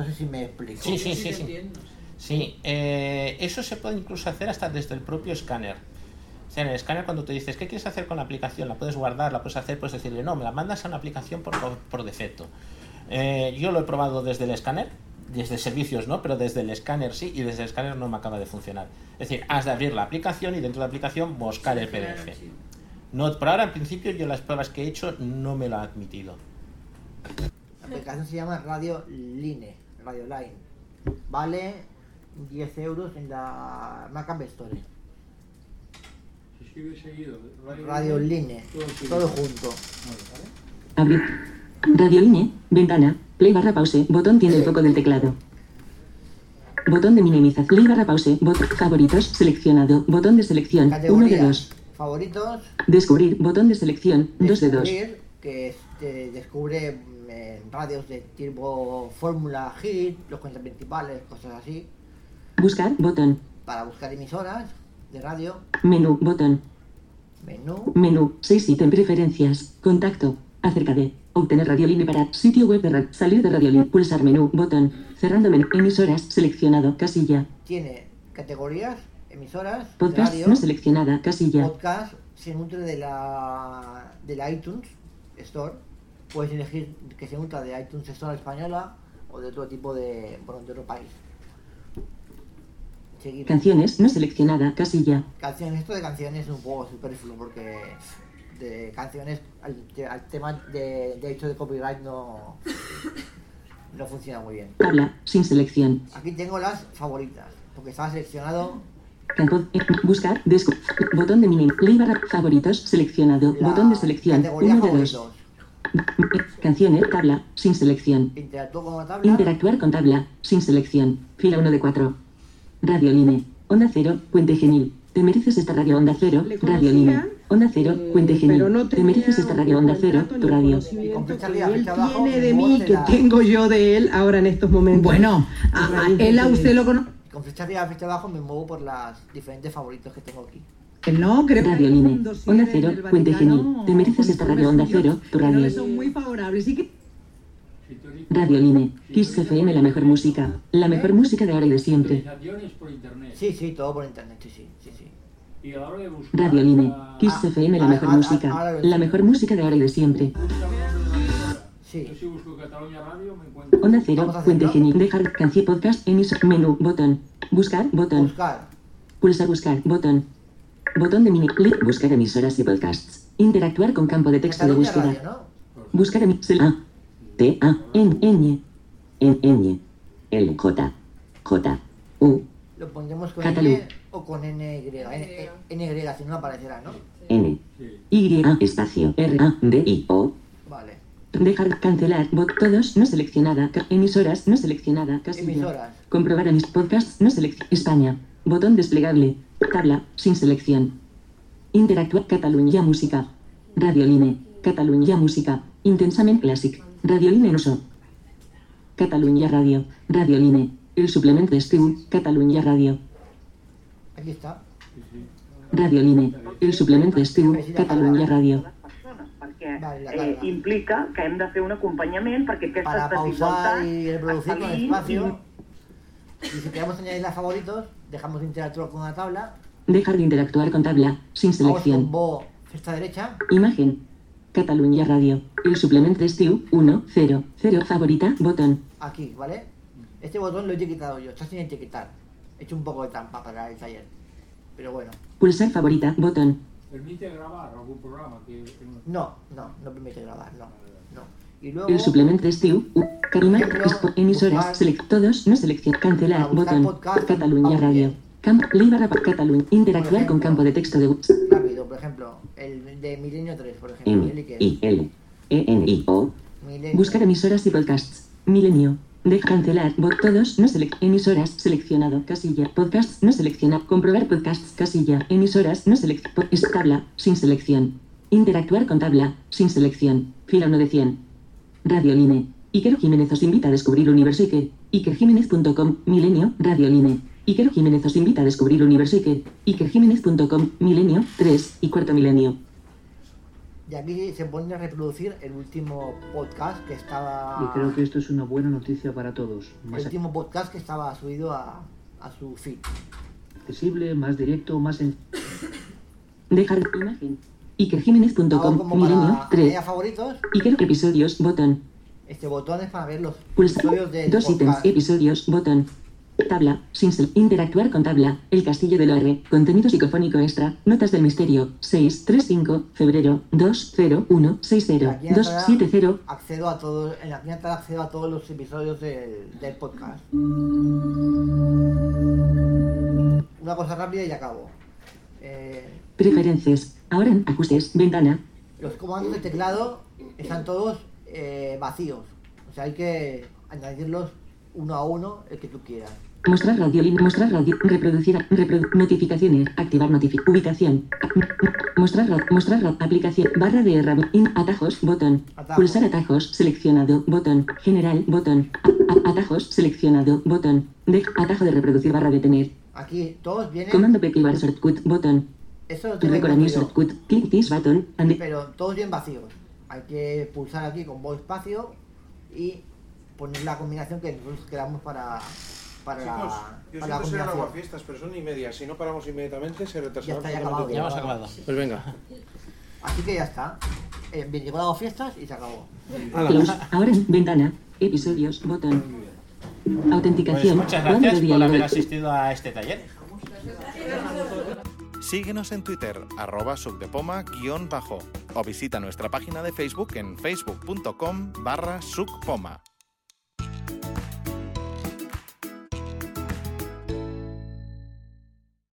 Speaker 5: No sé si me explico.
Speaker 1: Sí, sí, sí, sí. Sí, eh, eso se puede incluso hacer hasta desde el propio escáner. O sea, en el escáner cuando te dices, ¿qué quieres hacer con la aplicación? La puedes guardar, la puedes hacer, puedes decirle, no, me la mandas a una aplicación por, por defecto. Eh, yo lo he probado desde el escáner, desde servicios no, pero desde el escáner sí, y desde el escáner no me acaba de funcionar. Es decir, has de abrir la aplicación y dentro de la aplicación buscar el PDF. No, por ahora, en principio, yo las pruebas que he hecho no me lo ha admitido.
Speaker 5: La aplicación se llama Radio Line, Radio Line. Vale 10 euros en la Mac App Store.
Speaker 6: Se escribe seguido.
Speaker 5: Radio Line, todo junto.
Speaker 2: Abrir. Radioline, ventana, play barra pause, botón tiene el foco del teclado. Botón de minimización, play barra pause, botón, favoritos, seleccionado, botón de selección, 1 de. 2.
Speaker 5: Favoritos.
Speaker 2: Descubrir, botón de selección, 2 de 2.
Speaker 5: Descubrir, que este, descubre en radios de tipo Fórmula Hit, los cuentas principales, cosas así.
Speaker 2: Buscar, botón,
Speaker 5: Para buscar emisoras de radio,
Speaker 2: menú, botón,
Speaker 5: menú,
Speaker 2: menú, 6 ítem preferencias, contacto, acerca de, obtener radioline para, sitio web de radio, salir de radioline, pulsar menú, botón, cerrando menú, emisoras, seleccionado, casilla,
Speaker 5: tiene categorías, emisoras,
Speaker 2: podcast
Speaker 5: radio,
Speaker 2: no seleccionada, casilla,
Speaker 5: podcast, se nutre de la, de la iTunes Store. Puedes elegir que se nutra de iTunes Store española o de otro tipo de, bueno, de otro país. Seguir.
Speaker 2: canciones no seleccionada, casilla,
Speaker 5: Canciones, esto de canciones es un poco superfluo porque de canciones al, al tema de derecho de copyright no, no funciona muy bien.
Speaker 2: tabla, sin selección,
Speaker 5: Aquí tengo las favoritas, porque estaba seleccionado
Speaker 2: eh, buscar, botón de barra, favoritos, seleccionado,
Speaker 5: La
Speaker 2: botón de selección,
Speaker 5: categoría
Speaker 2: 1 de 2. Canciones, tabla, sin selección.
Speaker 5: Interactúo con la tabla.
Speaker 2: Interactuar con tabla, sin selección. Fila 1 de 4. Radio Line. Onda 0, Puente Genil. Te mereces esta radio Onda 0, Radio Line. Onda 0, Puente Genil. Te mereces esta radio Onda 0, tu radio.
Speaker 5: Arriba,
Speaker 15: él tiene de
Speaker 5: el
Speaker 15: mí que tengo yo de él ahora en estos momentos.
Speaker 16: Bueno, a- a él a usted lo conoce.
Speaker 5: Con flecha arriba, flecha abajo me muevo por las diferentes favoritos que tengo aquí.
Speaker 16: No, creo
Speaker 2: Radio Line. Onda 0, Puente Genil. Te mereces esta radio Onda 0, tu
Speaker 15: que no
Speaker 2: radio.
Speaker 15: le son muy favorables y que
Speaker 2: Radio Line. Kiss FM, la mejor música. La mejor música de ahora y de siempre.
Speaker 5: Sí, sí, todo por internet, sí, sí.
Speaker 2: Radio Line. Kiss
Speaker 5: Ah,
Speaker 2: FM, la
Speaker 5: ah,
Speaker 2: mejor
Speaker 5: ah,
Speaker 2: música.
Speaker 5: lo
Speaker 2: La mejor música de ahora y de siempre.
Speaker 5: Sí.
Speaker 6: Yo si busco Cataluña Radio me encuentro.
Speaker 2: Onda 0, Puente Genil. Dejar canción podcast, emisor, menú, botón. Buscar, botón.
Speaker 5: Buscar.
Speaker 2: Pulsar buscar, botón. Botón de mini clic, buscar emisoras y podcasts. Interactuar con campo de texto de búsqueda.
Speaker 5: Radio, ¿no?
Speaker 2: Buscar emisoras. A. T. A. N. N. N. N. L. J. J. U.
Speaker 5: Lo pondremos con
Speaker 2: Catalu.
Speaker 5: N o con NY. N, NY, si no aparecerá, ¿no?
Speaker 2: N. Y. Espacio. R. A. D. I. O.
Speaker 5: Vale.
Speaker 2: Dejar cancelar. Bot todos no seleccionada. Emisoras no seleccionada. Casilla.
Speaker 5: Emisoras.
Speaker 2: Comprobar a mis podcasts no selección. España. Botón desplegable. Tabla. Sin selección. Interactuar. Cataluña Música. Radio Line. Cataluña Música. Intensamente Classic. Radio Line en uso. Cataluña Radio. Radio Line. El suplemento de Estiu. Cataluña Radio.
Speaker 5: Aquí está.
Speaker 2: Radio Line. El suplemento de Estiu. Cataluña Radio.
Speaker 17: perquè eh, implica que hem de fer un acompanyament perquè
Speaker 5: Para
Speaker 17: aquestes
Speaker 5: pausar
Speaker 17: desigualtats
Speaker 5: y reproducir con
Speaker 17: estalviïn
Speaker 5: espacio. Y si queremos añadir a favoritos, dejamos de interactuar con la tabla.
Speaker 2: Dejar de interactuar con tabla. Sin
Speaker 5: Vamos con
Speaker 2: selección.
Speaker 5: Esta derecha.
Speaker 2: Imagen. Cataluña Radio. El suplemento de Estiu. 1. 0. 0. Favorita. Botón.
Speaker 5: Aquí, ¿vale? Este botón lo he etiquetado yo, está sin etiquetar. He hecho un poco de trampa para el taller. Pero bueno.
Speaker 2: Pulsar favorita. Botón.
Speaker 6: ¿Permite grabar algún programa? Que, No,
Speaker 5: no, no permite grabar, no. Y luego,
Speaker 2: El suplemento de Steve. U. Karima.
Speaker 5: ejemplo,
Speaker 2: Expo- Emisoras. Select. Todos. No selección. Cancelar. Botón.
Speaker 5: podcast,
Speaker 2: Cataluña Radio. Camp. Ley barra pa- Cataluña. Interactuar con campo de texto de WhatsApp.
Speaker 5: rápido, por ejemplo, el de Milenio 3, por ejemplo.
Speaker 2: M. I. L. E. N. I. O.
Speaker 5: Milenio.
Speaker 2: Buscar emisoras y podcasts. Milenio. De cancelar. Bot todos. No selec. Emisoras. Seleccionado. Casilla. Podcasts. No selecciona. Comprobar podcasts. Casilla. Emisoras. No selec. po- es tabla. Sin selección. Interactuar con tabla. Sin selección. Fila 1 de 100. Radio Line. Iker Jiménez os invita a descubrir Universo Iker. Ikerjiménez.com. Milenio. Radio Line. Iker Jiménez os invita a descubrir Universo Iker. Ikerjiménez.com. Milenio. 3 y cuarto milenio.
Speaker 5: Y aquí se pone a reproducir el último podcast que estaba.
Speaker 18: Y creo que esto es una buena noticia para todos.
Speaker 5: El
Speaker 18: Más
Speaker 5: último podcast que estaba subido a, a su feed.
Speaker 18: accesible, más directo, más en...
Speaker 2: Dejar imagen. Ikerjiménez.com. Milenio.
Speaker 5: para
Speaker 2: 3.
Speaker 5: media favoritos,
Speaker 2: Iker episodios. Botón.
Speaker 5: este botón es para ver los
Speaker 2: Pulsa.
Speaker 5: episodios del
Speaker 2: Dos ítems.
Speaker 5: podcast.
Speaker 2: Episodios. Botón. Tabla. Sin sel- Interactuar con tabla. El castillo de Loarre. Contenido psicofónico extra. Notas del misterio. 635. Febrero. 20160.
Speaker 5: Aquí en la entrada
Speaker 2: 270.
Speaker 5: accedo a todos, en la entrada accedo a todos los episodios del, del podcast. Una cosa rápida y acabo. Eh,
Speaker 2: Preferencias. Ahora en ajustes. Ventana.
Speaker 5: los comandos de teclado están todos eh, vacíos. O sea, hay que añadirlos uno a uno, el que tú quieras.
Speaker 2: Mostrar radio. Mostrar radio. Reproducir. reprodu- notificaciones. Activar notificación. Ubicación. Mostrar radio. Mostrar radio. Aplicación. Barra de herramientas. In. Atajos. Botón.
Speaker 5: Atajos.
Speaker 2: Pulsar atajos. Seleccionado. Botón. General. Botón. A- atajos. Seleccionado. Botón. De. Atajo de reproducir. Barra detener.
Speaker 5: Aquí todos vienen,
Speaker 2: Comando bar shortcut. Botón.
Speaker 5: Eso lo tengo
Speaker 2: Record a new
Speaker 5: incluido,
Speaker 2: shortcut. Click this button. And
Speaker 5: pero todos bien vacíos. Hay que pulsar aquí con voz espacio y poner la combinación que nosotros queramos para, para
Speaker 9: Chicos,
Speaker 5: la,
Speaker 9: yo
Speaker 5: para la
Speaker 9: siento ser aguafiestas, pero son y media. Si no paramos inmediatamente, se retrasará.
Speaker 5: Ya está, ya acabado.
Speaker 9: todo.
Speaker 5: Ya hemos acabado.
Speaker 9: Pues venga.
Speaker 5: Así que ya está. Eh, bien, llegó las fiestas y se acabó.
Speaker 2: Close. Ahora en ventana. Episodios. Botón.
Speaker 1: Pues
Speaker 2: Autenticación.
Speaker 1: muchas
Speaker 2: Cuadro
Speaker 1: gracias por haber asistido a este taller.
Speaker 19: Síguenos en Twitter, arroba subdepoma-bajo, o visita nuestra página de Facebook en facebook.com barra subpoma.